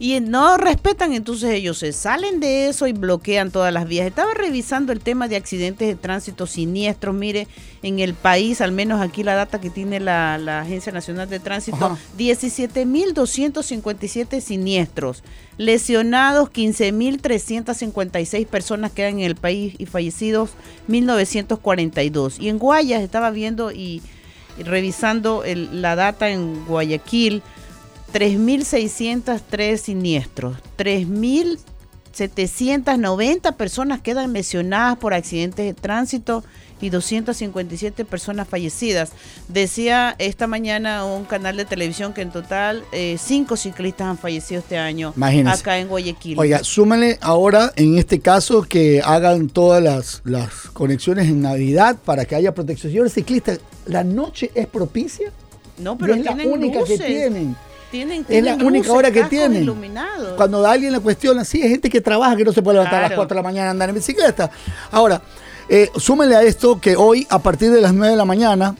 y no respetan, entonces ellos se salen de eso y bloquean todas las vías. Estaba revisando el tema de accidentes de tránsito siniestros, mire, en el país, al menos aquí la data que tiene la, Agencia Nacional de Tránsito, 17.257 siniestros, lesionados 15.356 personas quedan en el país y fallecidos 1.942. Y en Guayas estaba viendo y, revisando la data en Guayaquil, 3.603 siniestros, 3.790 personas quedan lesionadas por accidentes de tránsito y 257 personas fallecidas. Decía esta mañana un canal de televisión que en total eh, cinco ciclistas han fallecido este año acá en Guayaquil. Oiga, súmale ahora en este caso que hagan todas las, las conexiones en Navidad para que haya protección. Señores ciclistas, ¿la noche es propicia? No, pero es la única que tienen es la única hora que tienen. Cuando alguien le cuestiona, sí, hay gente que trabaja que no se puede levantar a las 4 de la mañana a andar en bicicleta. Ahora, eh, súmenle a esto que hoy, a partir de las 9 de la mañana,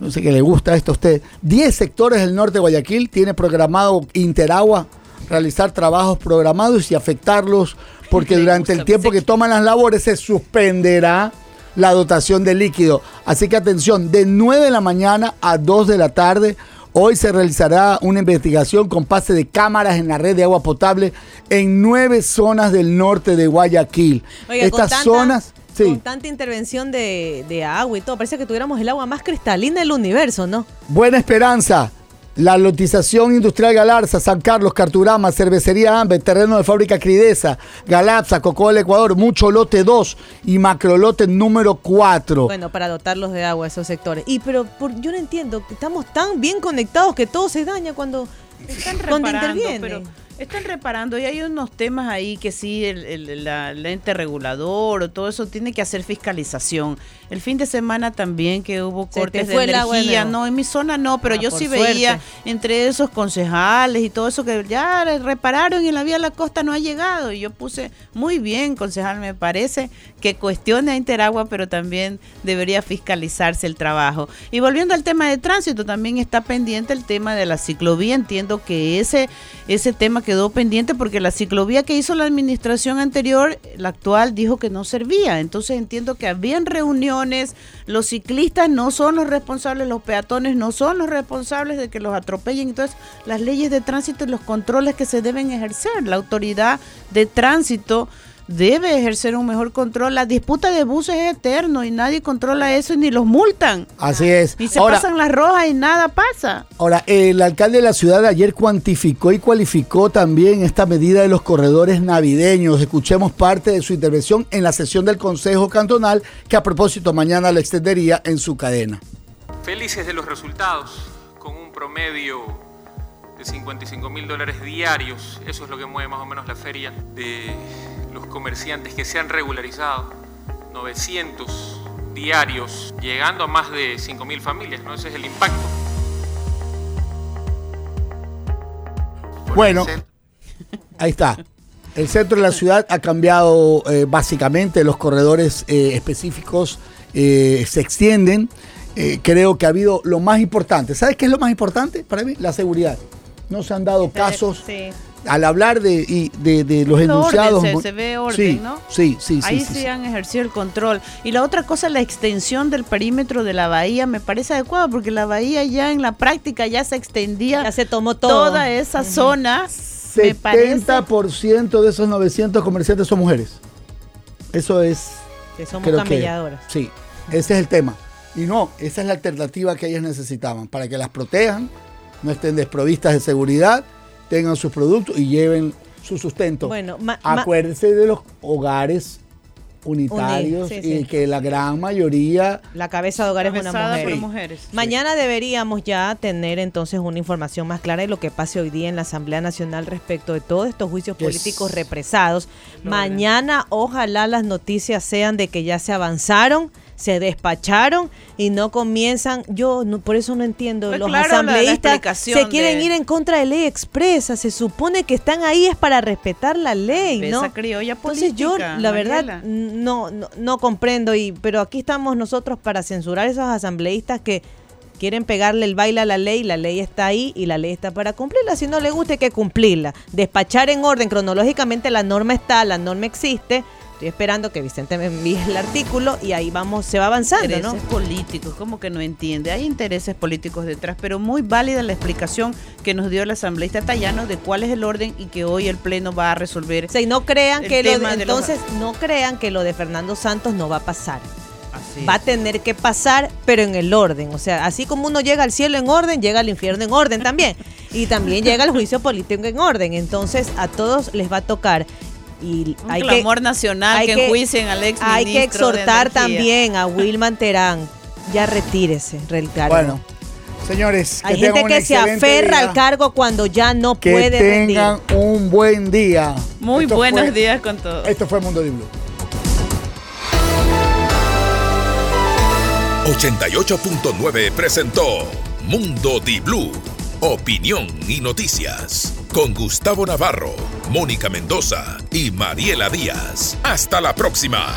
no sé qué le gusta esto a usted, 10 sectores del norte de Guayaquil tiene programado Interagua realizar trabajos programados y afectarlos porque durante el tiempo que toman las labores se suspenderá la dotación de líquido. Así que atención, de 9 de la mañana a 2 de la tarde Hoy se realizará una investigación con pase de cámaras en la red de agua potable en nueve zonas del norte de Guayaquil. Estas zonas... Con tanta intervención de, de agua y todo, parece que tuviéramos el agua más cristalina del universo, ¿no? Buena Esperanza, la lotización industrial Galarza, San Carlos, Carturama, Cervecería Ambe, terreno de fábrica Cridesa, Galapsa, Cocoa del Ecuador, Mucho Lote 2 y Macrolote número 4. Bueno, para dotarlos de agua esos sectores. Y pero yo no entiendo, estamos tan bien conectados que todo se daña cuando, están cuando interviene. Están reparando y hay unos temas ahí que sí, el, el la, ente regulador o todo eso tiene que hacer fiscalización. El fin de semana también que hubo cortes de energía, no, en mi zona no, pero ah, yo sí veía entre esos concejales y todo eso que ya repararon y la vía a la costa no ha llegado. Y yo puse, muy bien, concejal, me parece que cuestione a Interagua, pero también debería fiscalizarse el trabajo. Y volviendo al tema de tránsito, también está pendiente el tema de la ciclovía. Entiendo que ese, ese tema quedó pendiente porque la ciclovía que hizo la administración anterior, la actual, dijo que no servía. Entonces entiendo que habían reuniones, los ciclistas no son los responsables, los peatones no son los responsables de que los atropellen. Entonces, las leyes de tránsito y los controles que se deben ejercer, la autoridad de tránsito debe ejercer un mejor control. La disputa de buses es eterno y nadie controla eso ni los multan. Así es. Y se pasan las rojas y nada pasa. Ahora, el alcalde de la ciudad ayer cuantificó y cualificó también esta medida de los corredores navideños. Escuchemos parte de su intervención en la sesión del Consejo Cantonal que a propósito mañana la extendería en su cadena. Felices de los resultados, con un promedio 55 mil dólares diarios. Eso es lo que mueve más o menos la feria de los comerciantes que se han regularizado, 900 diarios, llegando a más de 5.000 familias, ¿no? Ese es el impacto. Bueno, ahí está. El centro de la ciudad ha cambiado eh, básicamente, los corredores eh, específicos eh, se extienden. creo que ha habido lo más importante. ¿Sabes qué es lo más importante para mí? La seguridad. No se han dado casos al hablar de, de, los enunciados. se, ve orden, ¿no? Sí, sí, sí. Ahí sí, han ejercido el control. Y la otra cosa, la extensión del perímetro de la bahía me parece adecuada porque la bahía ya en la práctica ya se extendía. Ya se tomó todo. Toda esa zona. 70% de esos 900 comerciantes son mujeres. Eso es. Que somos camelladoras. sí, ese es el tema. Y no, esa es la alternativa que ellas necesitaban para que las protejan, no estén desprovistas de seguridad tengan sus productos y lleven su sustento. Bueno, acuérdense de los hogares unitarios y que la gran mayoría la cabeza de hogares es una mujer. mujeres. Mañana deberíamos ya tener entonces una información más clara de lo que pase hoy día en la Asamblea Nacional respecto de todos estos juicios políticos represados. Mañana ojalá las noticias sean de que ya se avanzaron se despacharon y no comienzan, yo no, por eso no entiendo, pues los asambleístas se quieren ir en contra de ley expresa, se supone que están ahí es para respetar la ley, ¿no? Criolla política, Entonces yo la verdad no, no, no comprendo y pero aquí estamos nosotros para censurar a esos asambleístas que quieren pegarle el baile a la ley, la ley está ahí y la ley está para cumplirla. Si no le gusta, hay que cumplirla. Despachar en orden, cronológicamente la norma está, la norma existe. Estoy esperando que Vicente me envíe el artículo y ahí vamos, se va avanzando, intereses políticos, como que no entiende. Hay intereses políticos detrás, pero muy válida la explicación que nos dio el asambleísta Tallano de cuál es el orden y que hoy el Pleno va a resolver. O no crean que lo entonces no crean que lo de Fernando Santos no va a pasar va a tener que pasar, pero en el orden. O sea, así como uno llega al cielo en orden, llega al infierno en orden también. Y también llega al juicio político en orden. Entonces, a todos les va a tocar. Y Un hay clamor nacional hay que, enjuicien al ex Hay que exhortar también a Wilman Terán. Ya retírese, Bueno, señores. Hay gente que se aferra al cargo cuando ya no puede Que tengan un buen día. Muy buenos días con todos. Esto fue Mundo de Blue. 88.9 presentó Mundo Di Blue. Opinión y noticias. Con Gustavo Navarro, Mónica Mendoza y Mariela Díaz. Hasta la próxima.